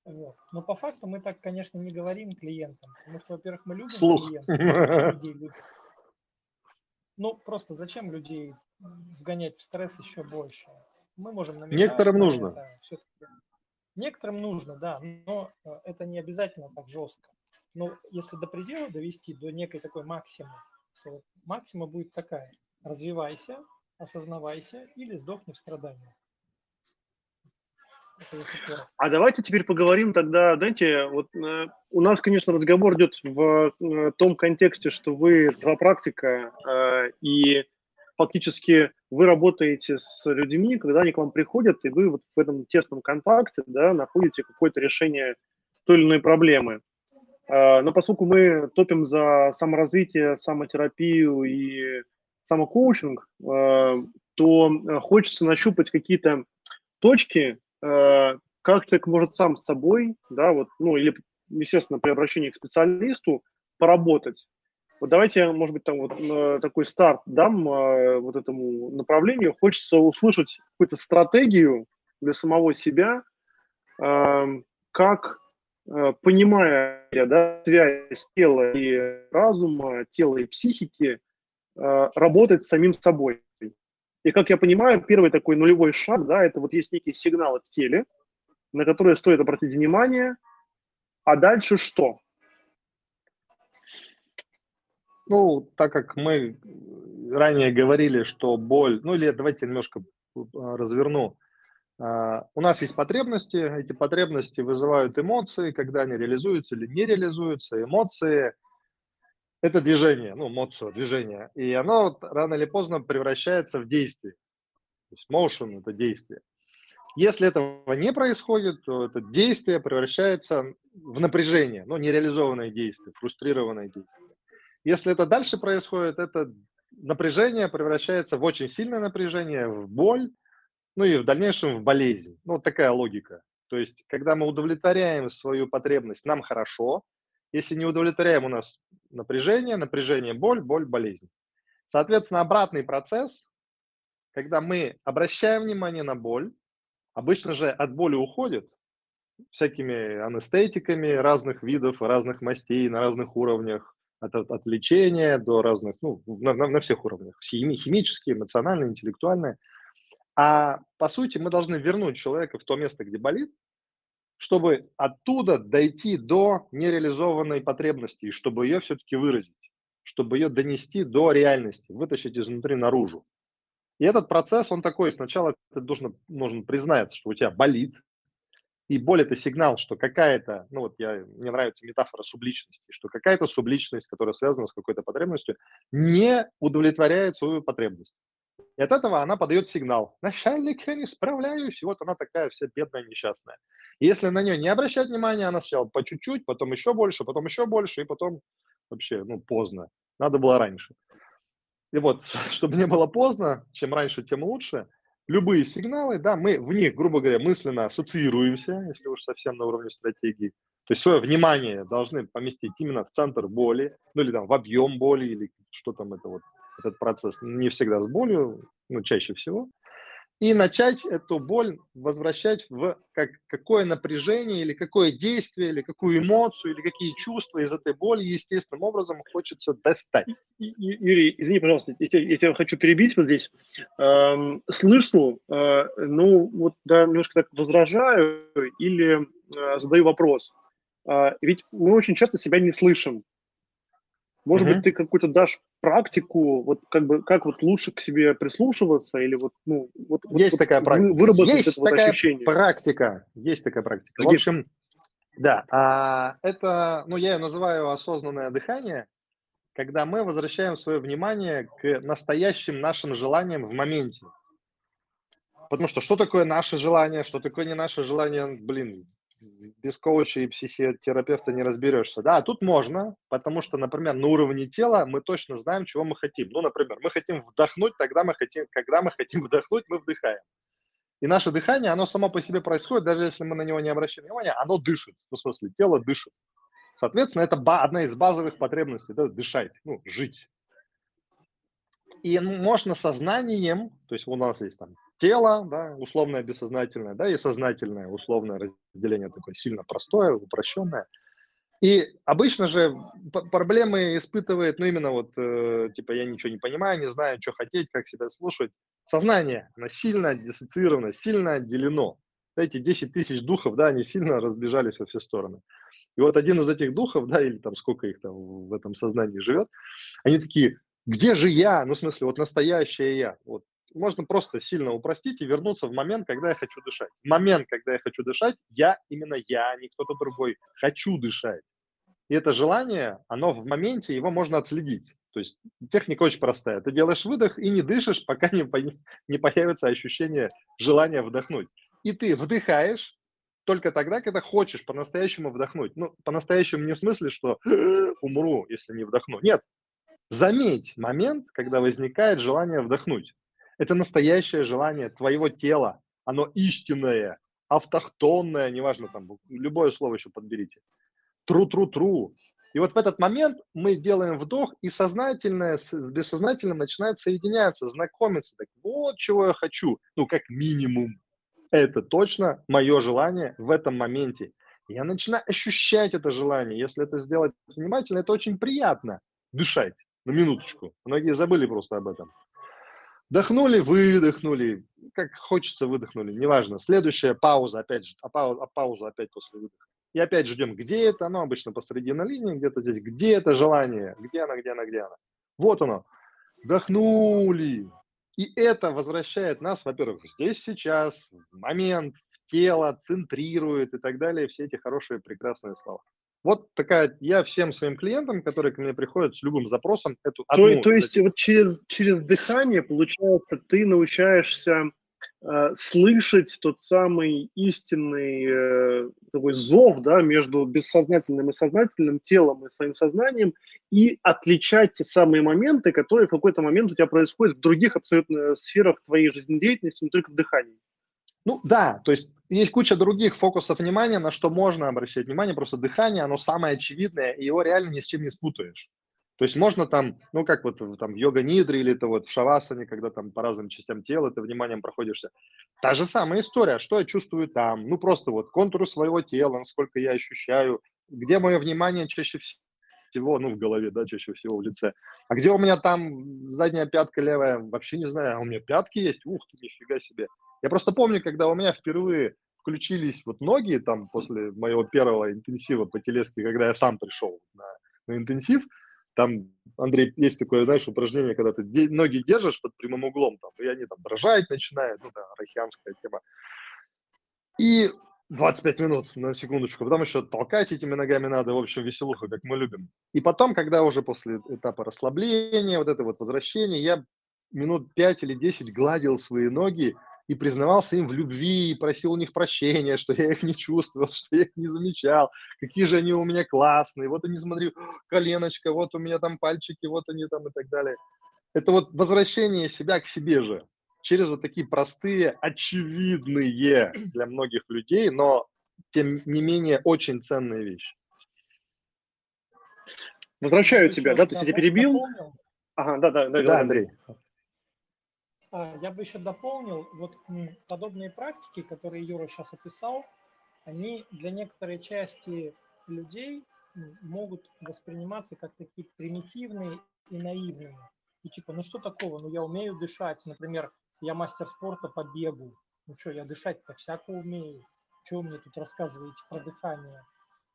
Вот. Но по факту мы так, конечно, не говорим клиентам, потому что, во-первых, мы любим Слух. клиентов, людей любим. Ну, просто зачем людей вгонять в стресс еще больше? Мы можем намекать. Некоторым нужно. Это, Некоторым нужно, да, но э, это не обязательно так жестко. Но если до предела довести, до некой такой максимы, то максима будет такая. Развивайся, осознавайся или сдохни в страдании. А давайте теперь поговорим тогда, знаете, вот э, у нас, конечно, разговор идет в э, том контексте, что вы два практика, э, и фактически вы работаете с людьми, когда они к вам приходят, и вы вот в этом тесном контакте да, находите какое-то решение той или иной проблемы. Э, но поскольку мы топим за саморазвитие, самотерапию и самокоучинг, э, то э, хочется нащупать какие-то точки, э, как человек может сам с собой, да, вот, ну, или естественно, при обращении к специалисту поработать. Вот давайте, может быть, там вот такой старт дам вот этому направлению. Хочется услышать какую-то стратегию для самого себя, как Э, понимая да, связь тела и разума, тела и психики, работать с самим собой. И как я понимаю, первый такой нулевой шаг, да, это вот есть некие сигналы в теле, на которые стоит обратить внимание, а дальше что? Ну, так как мы ранее говорили, что боль, ну или давайте немножко э, разверну, а, у нас есть потребности, эти потребности вызывают эмоции, когда они реализуются или не реализуются. Эмоции – это движение, ну, эмоцию, движение, и оно рано или поздно превращается в действие. То есть motion – это действие. Если этого не происходит, то это действие превращается в напряжение, ну, нереализованное действие, фрустрированное действие. Если это дальше происходит, это напряжение превращается в очень сильное напряжение, в боль, ну и в дальнейшем в болезнь. Ну, вот такая логика. То есть, когда мы удовлетворяем свою потребность, нам хорошо. Если не удовлетворяем, у нас напряжение, напряжение, боль, боль, болезнь. Соответственно, обратный процесс, когда мы обращаем внимание на боль, обычно же от боли уходит всякими анестетиками разных видов, разных мастей, на разных уровнях, от, от, от лечения до разных, ну, на, на, на всех уровнях, хими, химические, эмоциональные, интеллектуальные – а по сути мы должны вернуть человека в то место, где болит, чтобы оттуда дойти до нереализованной потребности, чтобы ее все-таки выразить, чтобы ее донести до реальности, вытащить изнутри наружу. И этот процесс, он такой, сначала ты должен, нужно признать, что у тебя болит, и боль – это сигнал, что какая-то, ну вот я, мне нравится метафора субличности, что какая-то субличность, которая связана с какой-то потребностью, не удовлетворяет свою потребность. И от этого она подает сигнал. Начальник, я не справляюсь. И вот она такая вся бедная, несчастная. И если на нее не обращать внимания, она сначала по чуть-чуть, потом еще больше, потом еще больше, и потом вообще, ну, поздно. Надо было раньше. И вот, чтобы не было поздно, чем раньше, тем лучше. Любые сигналы, да, мы в них, грубо говоря, мысленно ассоциируемся, если уж совсем на уровне стратегии. То есть свое внимание должны поместить именно в центр боли, ну или там в объем боли, или что там это вот этот процесс не всегда с болью, но чаще всего, и начать эту боль возвращать в как, какое напряжение или какое действие, или какую эмоцию, или какие чувства из этой боли естественным образом хочется достать. Юрий, извини, пожалуйста, я тебя, я тебя хочу перебить вот здесь. Эм, слышу, э, ну вот да, немножко так возражаю или э, задаю вопрос. Э, ведь мы очень часто себя не слышим. Может uh-huh. быть, ты какую-то дашь практику, вот как бы как вот лучше к себе прислушиваться или вот ну вот есть вот, такая практика, выработать есть это вот такая ощущение. практика, есть такая практика. В общем, да, а, это, ну я ее называю осознанное дыхание, когда мы возвращаем свое внимание к настоящим нашим желаниям в моменте. Потому что что такое наше желание, что такое не наше желание, блин, без коуча и психотерапевта не разберешься. Да, тут можно, потому что, например, на уровне тела мы точно знаем, чего мы хотим. Ну, например, мы хотим вдохнуть, тогда мы хотим, когда мы хотим вдохнуть, мы вдыхаем. И наше дыхание, оно само по себе происходит, даже если мы на него не обращаем внимания, оно дышит. Ну, в смысле, тело дышит. Соответственно, это одна из базовых потребностей, да, дышать, ну, жить. И можно сознанием, то есть у нас есть там тело, да, условное бессознательное, да, и сознательное условное разделение такое сильно простое, упрощенное. И обычно же проблемы испытывает, ну, именно вот, э, типа, я ничего не понимаю, не знаю, что хотеть, как себя слушать. Сознание, оно сильно диссоциировано, сильно отделено. Эти 10 тысяч духов, да, они сильно разбежались во все стороны. И вот один из этих духов, да, или там сколько их там в этом сознании живет, они такие, где же я? Ну, в смысле, вот настоящее я. Вот можно просто сильно упростить и вернуться в момент, когда я хочу дышать. В момент, когда я хочу дышать, я, именно я, а не кто-то другой, хочу дышать. И это желание, оно в моменте, его можно отследить. То есть техника очень простая. Ты делаешь выдох и не дышишь, пока не, не появится ощущение желания вдохнуть. И ты вдыхаешь только тогда, когда хочешь по-настоящему вдохнуть. Ну, по-настоящему не в смысле, что умру, если не вдохну. Нет. Заметь момент, когда возникает желание вдохнуть. Это настоящее желание твоего тела. Оно истинное, автохтонное, неважно, там, любое слово еще подберите. тру-тру-тру. И вот в этот момент мы делаем вдох, и сознательное с, бессознательным начинает соединяться, знакомиться. Так вот, чего я хочу. Ну, как минимум. Это точно мое желание в этом моменте. Я начинаю ощущать это желание. Если это сделать внимательно, это очень приятно. Дышать. На минуточку. Многие забыли просто об этом. Вдохнули, выдохнули. Как хочется, выдохнули. Неважно. Следующая пауза, опять же. А а пауза опять после выдоха. И опять ждем, где это, оно обычно посреди на линии, где-то здесь, где это желание, где оно, где оно, где оно. Вот оно. Вдохнули. И это возвращает нас, во-первых, здесь, сейчас, в момент, в тело, центрирует и так далее, все эти хорошие, прекрасные слова. Вот такая, я всем своим клиентам, которые ко мне приходят с любым запросом, эту одну... То, то есть вот через, через дыхание, получается, ты научаешься э, слышать тот самый истинный э, такой зов, да, между бессознательным и сознательным телом и своим сознанием, и отличать те самые моменты, которые в какой-то момент у тебя происходят в других абсолютно сферах твоей жизнедеятельности, не только в дыхании. Ну да, то есть есть куча других фокусов внимания, на что можно обращать внимание, просто дыхание, оно самое очевидное, и его реально ни с чем не спутаешь. То есть можно там, ну как вот там в йога-нидре или это вот в шавасане, когда там по разным частям тела ты вниманием проходишься. Та же самая история, что я чувствую там, ну просто вот контуры своего тела, насколько я ощущаю, где мое внимание чаще всего, ну в голове, да, чаще всего в лице. А где у меня там задняя пятка левая, вообще не знаю, а у меня пятки есть, ух ты, нифига себе. Я просто помню, когда у меня впервые включились вот ноги там после моего первого интенсива по телеске, когда я сам пришел на, на интенсив, там, Андрей, есть такое, знаешь, упражнение, когда ты ноги держишь под прямым углом, там, и они там дрожать начинают, ну, да, рахианская тема. И 25 минут, на секундочку, потом еще толкать этими ногами надо, в общем, веселуха, как мы любим. И потом, когда уже после этапа расслабления, вот это вот возвращение, я минут 5 или 10 гладил свои ноги, и признавался им в любви, и просил у них прощения, что я их не чувствовал, что я их не замечал, какие же они у меня классные, вот они, смотри, коленочка, вот у меня там пальчики, вот они там и так далее. Это вот возвращение себя к себе же, через вот такие простые, очевидные для многих людей, но тем не менее очень ценные вещи. Возвращаю тебя, да, ты себя перебил? Ага, да, да, да, да, Андрей. А, я бы еще дополнил, вот подобные практики, которые Юра сейчас описал, они для некоторой части людей могут восприниматься как такие примитивные и наивные. И типа, ну что такого, ну я умею дышать, например, я мастер спорта по бегу, ну что, я дышать-то всяко умею, что мне тут рассказываете про дыхание?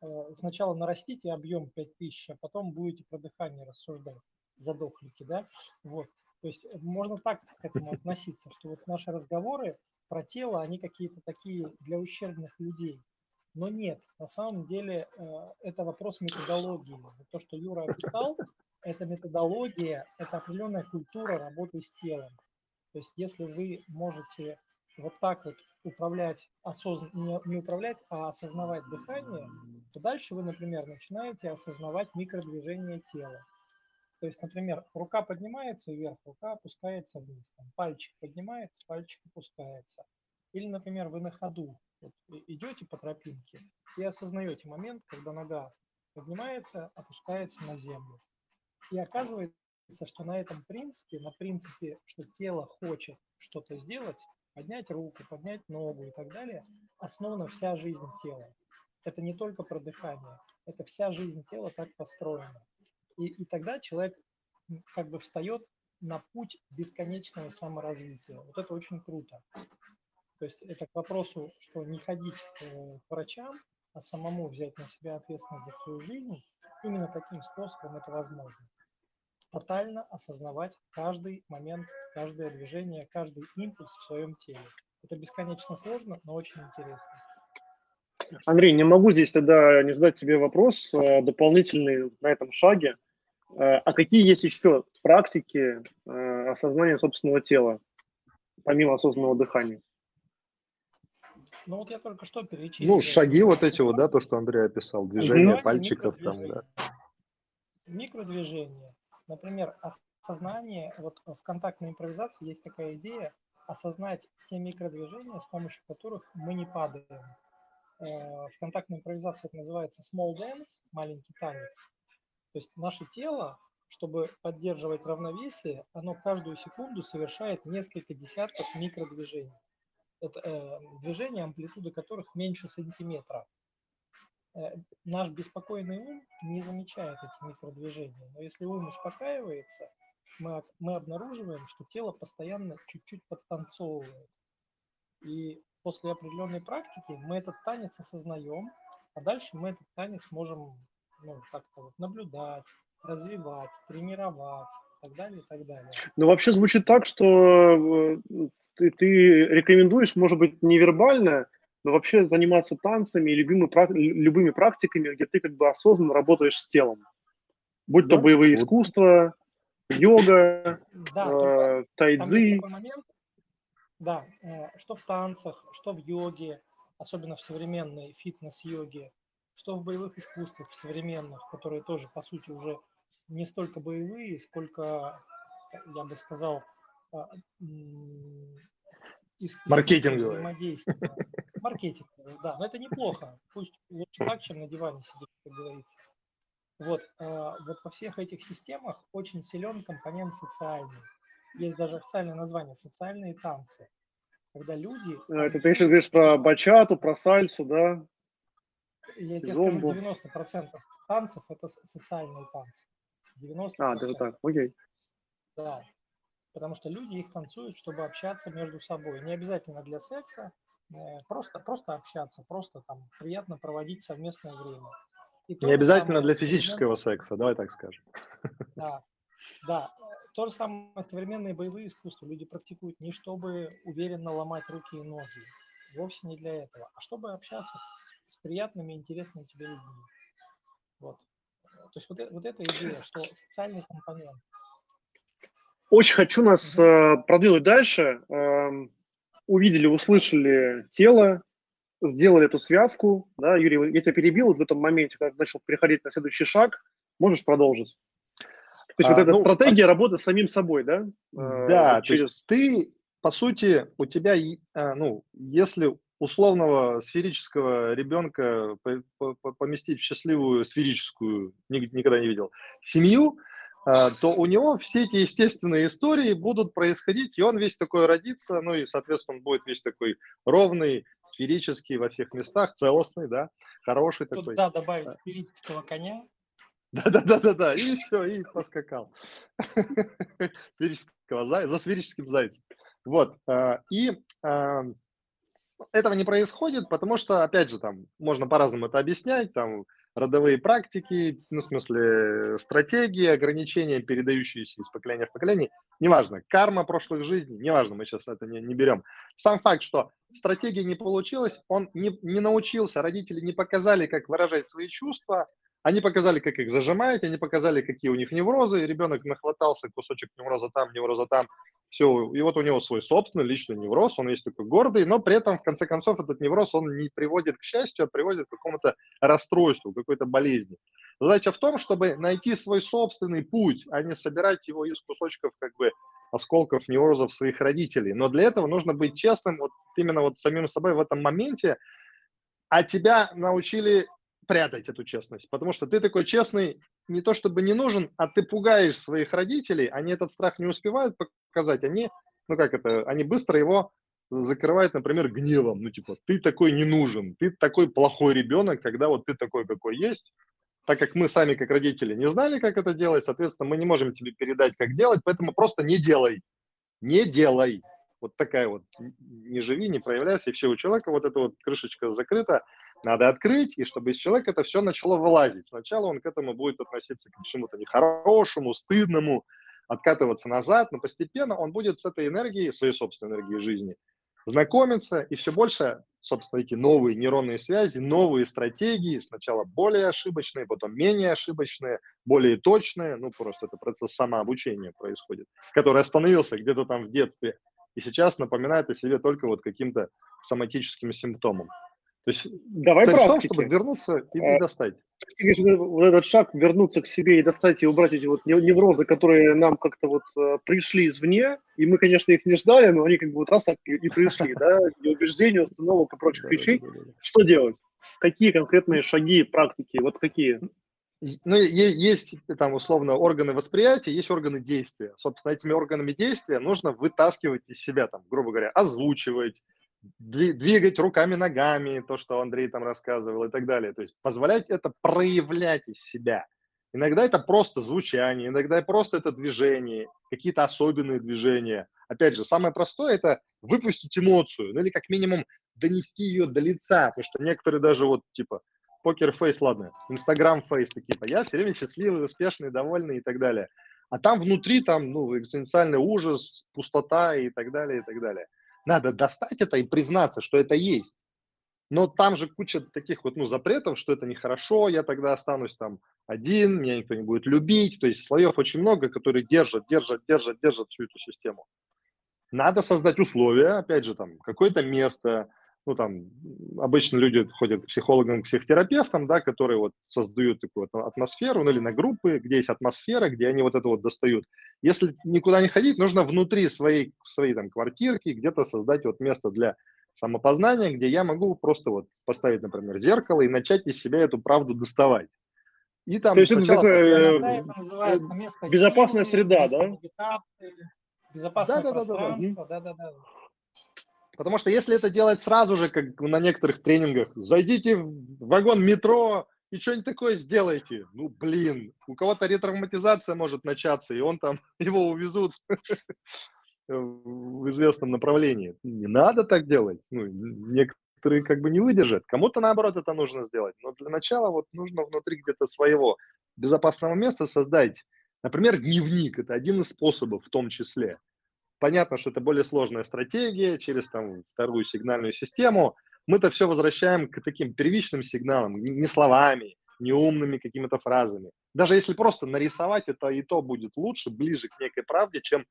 Э, сначала нарастите объем 5000, а потом будете про дыхание рассуждать, задохлики, да? Вот. То есть э, можно так к этому относиться, что вот наши разговоры про тело, они какие-то такие для ущербных людей. Но нет, на самом деле э, это вопрос методологии. То, что Юра описал, это методология, это определенная культура работы с телом. То есть если вы можете вот так вот управлять, осозн... не, не управлять, а осознавать дыхание, то дальше вы, например, начинаете осознавать микродвижение тела. То есть, например, рука поднимается вверх, рука опускается вниз. Там, пальчик поднимается, пальчик опускается. Или, например, вы на ходу вот, идете по тропинке и осознаете момент, когда нога поднимается, опускается на землю. И оказывается, что на этом принципе, на принципе, что тело хочет что-то сделать, поднять руку, поднять ногу и так далее, основана вся жизнь тела. Это не только про дыхание, это вся жизнь тела так построена. И, и тогда человек как бы встает на путь бесконечного саморазвития. Вот это очень круто. То есть это к вопросу, что не ходить э, к врачам, а самому взять на себя ответственность за свою жизнь, именно таким способом это возможно. Тотально осознавать каждый момент, каждое движение, каждый импульс в своем теле. Это бесконечно сложно, но очень интересно. Андрей, не могу здесь тогда не задать тебе вопрос э, дополнительный на этом шаге. Э, а какие есть еще практики э, осознания собственного тела, помимо осознанного дыхания? Ну вот я только что перечислил. Ну, шаги вот эти вот, да, то, что Андрей описал, движение пальчиков там, да. Микродвижение. Например, осознание, вот в контактной импровизации есть такая идея, осознать те микродвижения, с помощью которых мы не падаем. в контактной импровизации это называется small dance, маленький танец. То есть наше тело, чтобы поддерживать равновесие, оно каждую секунду совершает несколько десятков микродвижений. Это э, движения, амплитуда которых меньше сантиметра. Э, наш беспокойный ум не замечает эти микродвижения. Но если ум успокаивается, мы, мы обнаруживаем, что тело постоянно чуть-чуть подтанцовывает. И после определенной практики мы этот танец осознаем, а дальше мы этот танец можем ну, как-то вот наблюдать, развивать, тренировать и так далее, и так далее. Ну, вообще звучит так, что э, ты, ты рекомендуешь, может быть, невербально, но вообще заниматься танцами и любимыми, любыми практиками, где ты как бы осознанно работаешь с телом. Будь да? то боевые вот. искусства, йога, да, э, тайцзи. Да, э, что в танцах, что в йоге, особенно в современной фитнес-йоге, что в боевых искусствах, в современных, которые тоже, по сути, уже не столько боевые, сколько, я бы сказал, маркетинговые. Маркетинговые, да, но это неплохо. Пусть лучше так, чем на диване сидеть, как говорится. Вот, а, вот во всех этих системах очень силен компонент социальный. Есть даже официальное название «социальные танцы». Когда люди... А, это ты сейчас говоришь про бачату, про сальсу, да? Я тебе Зомбу. скажу, 90% танцев – это социальные танцы. 90%. А, даже так, окей. Да, потому что люди их танцуют, чтобы общаться между собой. Не обязательно для секса, э, просто, просто общаться, просто там приятно проводить совместное время. И не обязательно для физического секса, давай так скажем. Да, да. То же самое современные боевые искусства люди практикуют не чтобы уверенно ломать руки и ноги, вовсе не для этого, а чтобы общаться с, с приятными, интересными тебе людьми. Вот. То есть вот, э, вот эта идея, что социальный компонент. Очень хочу нас э, продвинуть дальше. Э, увидели, услышали тело, сделали эту связку. Да, Юрий, я тебя перебил в этом моменте, когда начал переходить на следующий шаг. Можешь продолжить? То есть а, вот эта ну, стратегия а... работы с самим собой, да? Да, через... то есть ты, по сути, у тебя, а, ну, если условного сферического ребенка поместить в счастливую сферическую, никогда не видел, семью, то у него все эти естественные истории будут происходить, и он весь такой родится, ну и, соответственно, он будет весь такой ровный, сферический во всех местах, целостный, да, хороший Тут, такой. Да, добавить сферического коня. Да-да-да-да-да, и все, и поскакал. Сферического зайца, за сферическим зайцем. Вот, а, и этого не происходит, потому что, опять же, там можно по-разному это объяснять, там родовые практики, ну, в смысле, стратегии, ограничения, передающиеся из поколения в поколение, неважно, карма прошлых жизней, неважно, мы сейчас это не, не берем. Сам факт, что стратегия не получилась, он не, не научился, родители не показали, как выражать свои чувства, они показали, как их зажимать, они показали, какие у них неврозы, ребенок нахватался кусочек невроза там, невроза там, все, и вот у него свой собственный личный невроз, он есть такой гордый, но при этом, в конце концов, этот невроз, он не приводит к счастью, а приводит к какому-то расстройству, какой-то болезни. Задача в том, чтобы найти свой собственный путь, а не собирать его из кусочков, как бы, осколков неврозов своих родителей. Но для этого нужно быть честным вот именно вот самим собой в этом моменте, а тебя научили прятать эту честность, потому что ты такой честный не то чтобы не нужен, а ты пугаешь своих родителей, они этот страх не успевают показать, они, ну как это, они быстро его закрывают, например, гневом, ну типа, ты такой не нужен, ты такой плохой ребенок, когда вот ты такой, какой есть, так как мы сами, как родители, не знали, как это делать, соответственно, мы не можем тебе передать, как делать, поэтому просто не делай, не делай. Вот такая вот, не живи, не проявляйся, и все, у человека вот эта вот крышечка закрыта, надо открыть, и чтобы из человека это все начало вылазить. Сначала он к этому будет относиться к чему-то нехорошему, стыдному, откатываться назад, но постепенно он будет с этой энергией, своей собственной энергией жизни, знакомиться, и все больше, собственно, эти новые нейронные связи, новые стратегии, сначала более ошибочные, потом менее ошибочные, более точные, ну, просто это процесс самообучения происходит, который остановился где-то там в детстве, и сейчас напоминает о себе только вот каким-то соматическим симптомом. То есть Давай цель в том, практики. чтобы вернуться и Э, достать. Вот этот шаг вернуться к себе и достать и убрать эти вот нев- неврозы, которые нам как-то вот э, пришли извне, и мы, конечно, их не ждали, но они как бы вот раз так и, пришли, да, и убеждений, установок и прочих вещей. Что делать? Какие конкретные шаги, практики, вот какие? Ну, есть там условно органы восприятия, есть органы действия. Собственно, этими органами действия нужно вытаскивать из себя, там, грубо говоря, озвучивать, двигать руками, ногами, то, что Андрей там рассказывал и так далее. То есть позволять это проявлять из себя. Иногда это просто звучание, иногда просто это движение, какие-то особенные движения. Опять же, самое простое – это выпустить эмоцию, ну или как минимум донести ее до лица, потому что некоторые даже вот типа покер-фейс, ладно, инстаграм-фейс, типа я все время счастливый, успешный, довольный и так далее. А там внутри там, ну, экзистенциальный ужас, пустота и так далее, и так далее. Надо достать это и признаться, что это есть. Но там же куча таких вот, ну, запретов, что это нехорошо, я тогда останусь там один, меня никто не будет любить. То есть слоев очень много, которые держат, держат, держат, держат всю эту систему. Надо создать условия, опять же, там, какое-то место, ну, там, обычно люди ходят к психологам, к психотерапевтам, да, которые вот создают такую вот атмосферу, ну, или на группы, где есть атмосфера, где они вот это вот достают. Если никуда не ходить, нужно внутри своей, своей там квартирки где-то создать вот место для самопознания, где я могу просто вот поставить, например, зеркало и начать из себя эту правду доставать. И там То есть это сначала такое, э, это называется место безопасная среда, да? безопасное Да-да-да-да-да. пространство, да-да-да. Потому что если это делать сразу же, как на некоторых тренингах, зайдите в вагон метро и что-нибудь такое сделайте. Ну, блин, у кого-то ретравматизация может начаться, и он там, его увезут в известном направлении. Не надо так делать. Ну, некоторые как бы не выдержат. Кому-то, наоборот, это нужно сделать. Но для начала вот нужно внутри где-то своего безопасного места создать. Например, дневник. Это один из способов в том числе. Понятно, что это более сложная стратегия через там, вторую сигнальную систему. Мы-то все возвращаем к таким первичным сигналам, не словами, не умными какими-то фразами. Даже если просто нарисовать, это и то будет лучше, ближе к некой правде, чем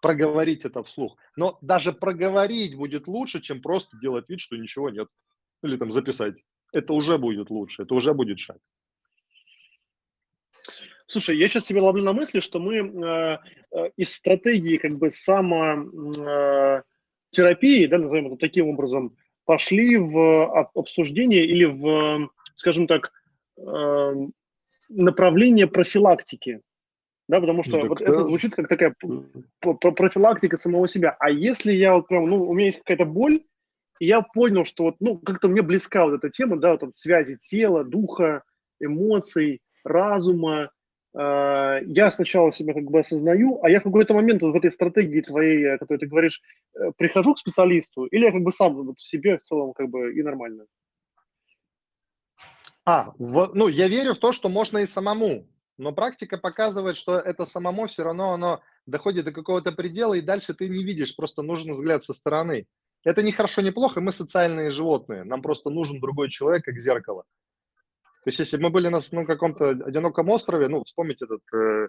проговорить это вслух. Но даже проговорить будет лучше, чем просто делать вид, что ничего нет. Или там записать. Это уже будет лучше, это уже будет шаг. Слушай, я сейчас себе ловлю на мысли, что мы э, э, из стратегии как бы самотерапии, да, назовем это таким образом, пошли в об- обсуждение или в, скажем так, э, направление профилактики. Да, потому что Так вот да. это звучит как такая профилактика самого себя. А если я вот прям, ну, у меня есть какая-то боль, и я понял, что вот, ну, как-то мне близка вот эта тема, да, вот там связи тела, духа, эмоций, разума. Э, Я сначала себя как бы осознаю, а я в какой-то момент вот в этой стратегии твоей, о которой ты говоришь, э, прихожу к специалисту, или я как бы сам вот в себе в целом как бы и нормально. А, в- ну, я верю в то, что можно и самому, но практика показывает, что это самому все равно оно доходит до какого-то предела, и дальше ты не видишь, просто нужен взгляд со стороны. Это не хорошо, не плохо, мы социальные животные, нам просто нужен другой человек, как зеркало. То есть, если бы мы были на ну, каком-то одиноком острове, ну, вспомните этот, э,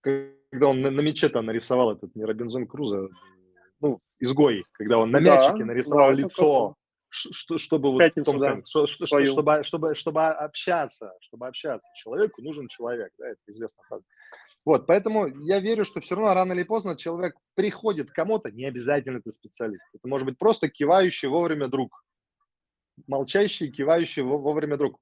когда он на, на мече там нарисовал этот, не Робинзон Крузо, ну, изгой, когда он на Да, мячике нарисовал да, лицо, что, чтобы вот Пятницу, Том да, Хэнкс, что- что- свою. чтобы, чтобы, чтобы общаться, чтобы общаться. Человеку нужен человек, да, это известно. Вот, поэтому я верю, что все равно рано или поздно человек приходит к кому-то, не обязательно это специалист. Это может быть просто кивающий вовремя друг. Молчащий, кивающий во- вовремя друг.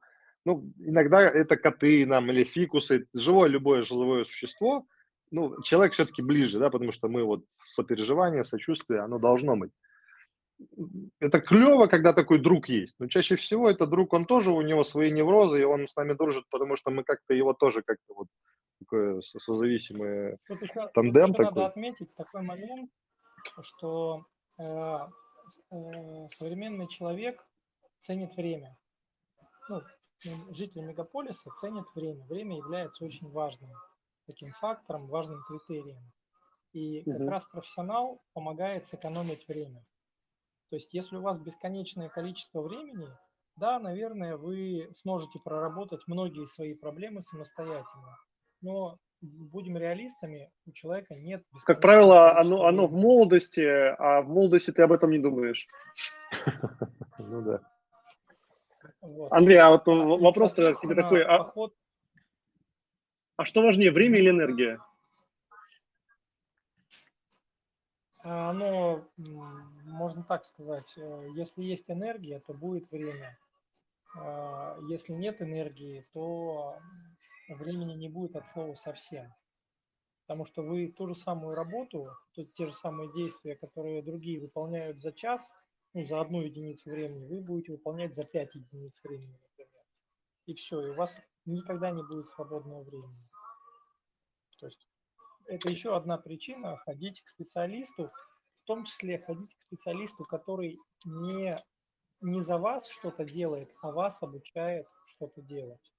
Ну, иногда это коты нам или фикусы, живое любое живое существо. Ну, человек все-таки ближе, да, потому что мы вот сопереживание, сочувствие, оно должно быть это клево, когда такой друг есть. Но чаще всего это друг, он тоже, у него свои неврозы, и он с нами дружит, потому что мы как-то его тоже как-то вот такое со- созависимое. Тут еще, тут Тандем еще такой. надо отметить такой момент, что э, э, современный человек ценит время. Ну, жители мегаполиса ценят время. Время является очень важным таким фактором, важным критерием. И как Мгм. раз профессионал помогает сэкономить время. То есть, если у вас бесконечное количество времени, да, наверное, вы сможете проработать многие свои проблемы самостоятельно. Но будем реалистами, у человека нет Как правило, оно, оно в молодости, а в молодости ты об этом не думаешь. Ну да. Вот. Андрей, а вот А, и, вопрос тогда тебе такой, а, поход а что важнее, время или энергия? А, Оно, м, можно так сказать, э, если есть энергия, то будет время. А, Если нет энергии, то времени не будет от слова совсем. Потому что вы ту же самую работу, то те же самые действия, которые другие выполняют за час, ну, за одну единицу времени, вы будете выполнять за пять единиц времени, например. И все, и у вас никогда не будет свободного времени. То есть это еще одна причина ходить к специалисту, в том числе ходить к специалисту, который не, не за вас что-то делает, а вас обучает что-то делать.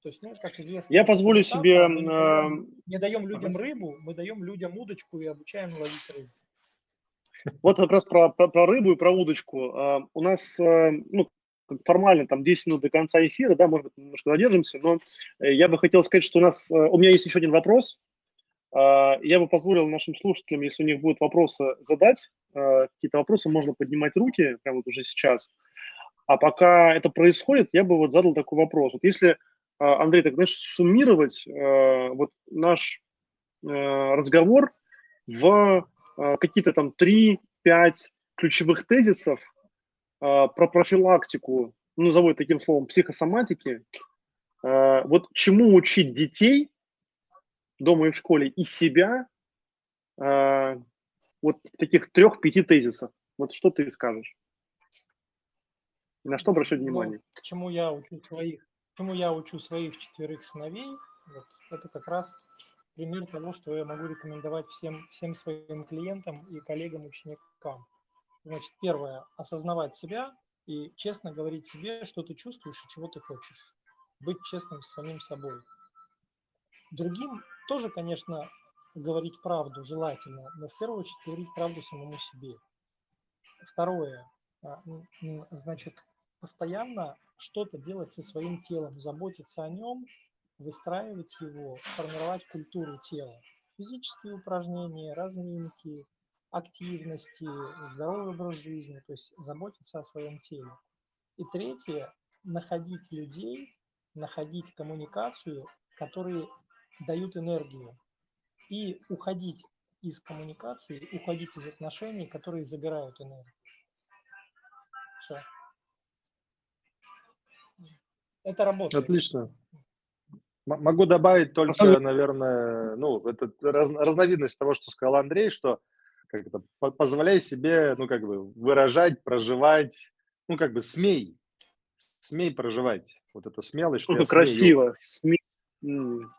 То есть, ну, как известно, Я позволю метафора, себе... мы не э, не даем людям рыбу, мы даем людям удочку и обучаем ловить рыбу. Вот как раз про, про, про рыбу и про удочку. А, У нас, э, ну, формально там 10 минут до конца эфира, да, может быть, немножко задержимся, но э, я бы хотел сказать, что у нас, э, у меня есть еще один вопрос. А, Я бы позволил нашим слушателям, если у них будут вопросы, задать. Э, Какие-то вопросы можно поднимать руки прямо вот уже сейчас. А пока это происходит, я бы вот задал такой вопрос. Вот если, а, Андрей, так знаешь, суммировать вот наш разговор в какие-то там 3-5 ключевых тезисов э, про профилактику, ну, назову это таким словом, психосоматики, э, вот чему учить детей дома и в школе и себя э, вот таких трех-пяти тезисах. Вот что ты скажешь? На что обращать Ну, внимание? к чему я учу своих, к чему я учу своих четверых сыновей, вот, это как раз пример того, что я могу рекомендовать всем, всем своим клиентам и коллегам, ученикам. Значит, первое, осознавать себя и честно говорить себе, что ты чувствуешь и чего ты хочешь. Быть честным с самим собой. Другим тоже, конечно, говорить правду желательно, но в первую очередь говорить правду самому себе. Второе, а, значит, постоянно что-то делать со своим телом, заботиться о нем, выстраивать его, формировать культуру тела. Физические упражнения, разминки, активности, здоровый образ жизни, то есть заботиться о своем теле. И третье, находить людей, находить коммуникацию, которые дают энергию. И уходить из коммуникации, уходить из отношений, которые забирают энергию. Все. Это работает. Отлично. Могу добавить только, самом- наверное, ну, это раз- разновидность того, что сказал Андрей, что как это, по- позволяй себе, ну, как бы, выражать, проживать, ну, как бы, смей, смей проживать. Вот это смелость, что смею. красиво. Сме- М.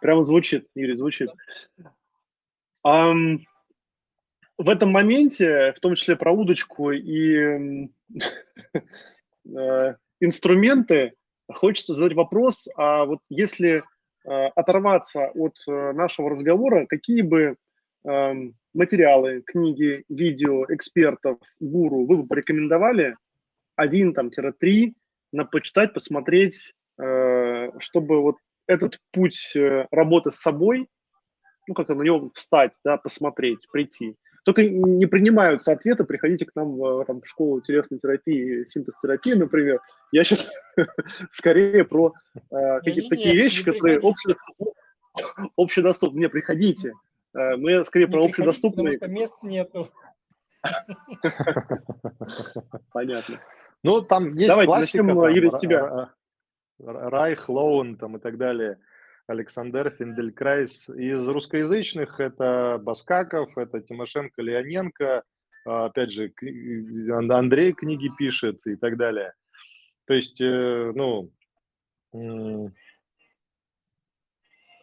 Прямо звучит, Юрий, звучит. Ам, в этом моменте, в том числе про удочку и э, инструменты, хочется задать вопрос, а вот если э, оторваться от э, нашего разговора, какие бы эм, материалы, книги, видео, экспертов, гуру вы бы порекомендовали, один там, три, на почитать, посмотреть, э, чтобы вот этот путь работы с собой, ну, как-то на него встать, да, посмотреть, прийти. Только не принимаются ответы, приходите к нам в, там, в школу телесной терапии, синтез-терапии, например. Я сейчас скорее про э, какие-то такие вещи, не которые общедоступны. Не, приходите. Э, Мы скорее Не про общедоступные. потому что мест нету. Понятно. Ну, там есть Давайте классика, начнем, там, Юрий, с тебя. Ра- Ра- Райх, Лоун там и так далее, Александр Финделькрайс. Из русскоязычных это Баскаков, это Тимошенко, Леоненко, а, опять же, Андрей книги пишет и так далее. То есть, э, ну,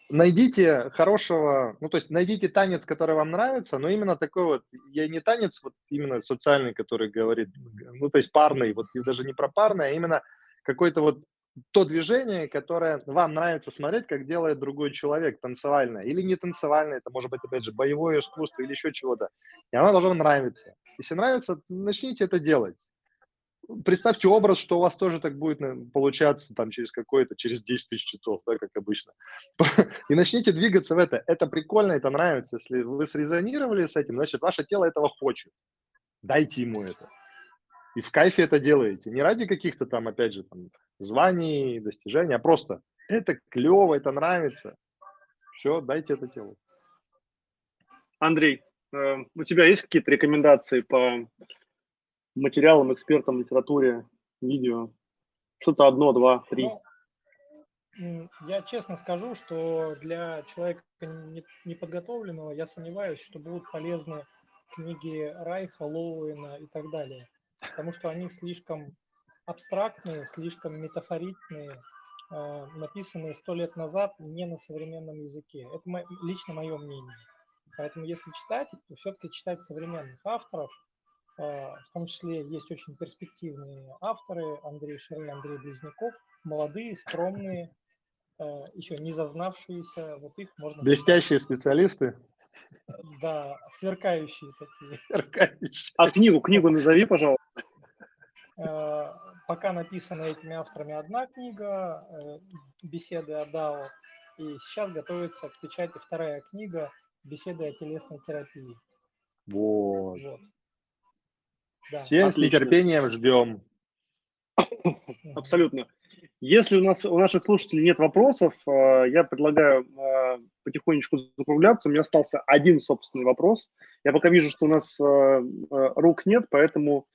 найдите хорошего, ну, то есть найдите танец, который вам нравится, но именно такой вот, я не танец вот именно социальный, который говорит, ну, то есть парный, вот даже не про парный, а именно какой-то вот то движение, которое вам нравится смотреть, как делает другой человек, танцевальное или не танцевальное, это может быть, опять же, боевое искусство или еще чего-то. И оно должно нравиться. Если нравится, начните это делать. Представьте образ, что у вас тоже так будет э, получаться там через какое-то, через 10 тысяч часов, да, как обычно. И начните двигаться в это. Это прикольно, это нравится. Если вы срезонировали с этим, значит, ваше тело этого хочет. Дайте ему это. и в кайфе это делаете. Не ради каких-то там, опять же, там, званий, достижений, а просто это клево, это нравится. Все, дайте это делать. Андрей, э, у тебя есть какие-то рекомендации по материалам, экспертам, литературе, видео? Что-то одно, два, три. Ну, я честно скажу, что для человека не- неподготовленного я сомневаюсь, что будут полезны книги Райха, Лоуэна и так далее, потому что они слишком абстрактные, слишком метафоричные, э, написанные сто лет назад не на современном языке. Это мо- лично мое мнение. Поэтому если читать, то все-таки читать современных авторов, э, в том числе есть очень перспективные авторы, Андрей Ширин, Андрей Близняков, молодые, скромные, э, еще не зазнавшиеся, вот их можно... Блестящие специалисты. Да, сверкающие такие. сверкающие. А книгу, книгу назови, пожалуйста. Пока написана этими авторами одна книга э, «Беседы о Дао», и сейчас готовится к печати вторая книга «Беседы о телесной терапии». Вот. Вот. Да. Все с Отлично. нетерпением ждем. Абсолютно. Если у нас у наших слушателей нет вопросов, э, я предлагаю э, потихонечку закругляться. У меня остался один собственный вопрос. Я пока вижу, что у нас рук нет, поэтому,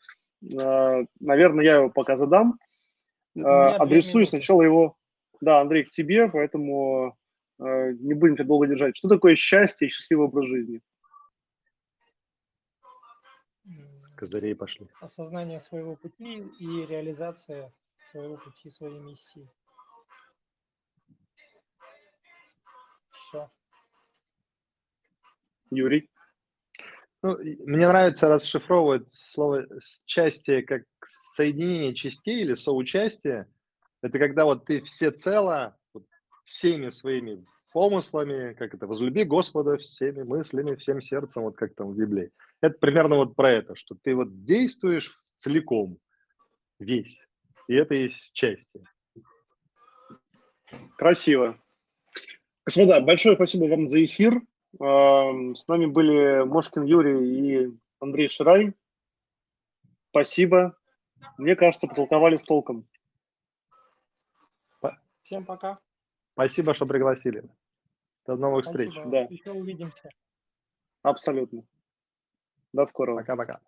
наверное, я его пока задам. У Э, Адресую сначала его, да, Андрей, к тебе, поэтому э, не будем тебя долго держать. Что такое счастье и счастливый образ жизни? Козырей пошли. Осознание своего пути и реализация своего пути, своей миссии. Все. Юрий? Ну, мне нравится расшифровывать слово счастье как соединение частей или соучастие. Это когда вот ты всецело вот, всеми своими помыслами, как это, возлюби Господа всеми мыслями, всем сердцем, вот как там в Библии. Это примерно вот про это, что ты вот действуешь целиком, весь. И это есть счастье. Красиво. Господа, большое спасибо вам за эфир. Эм, С нами были Мошкин Юрий и Андрей Ширай. Спасибо. Мне кажется, потолковали с толком. Всем пока. Спасибо, что пригласили. До новых встреч. Спасибо. Да. Еще увидимся. Абсолютно. До скорого. Пока-пока.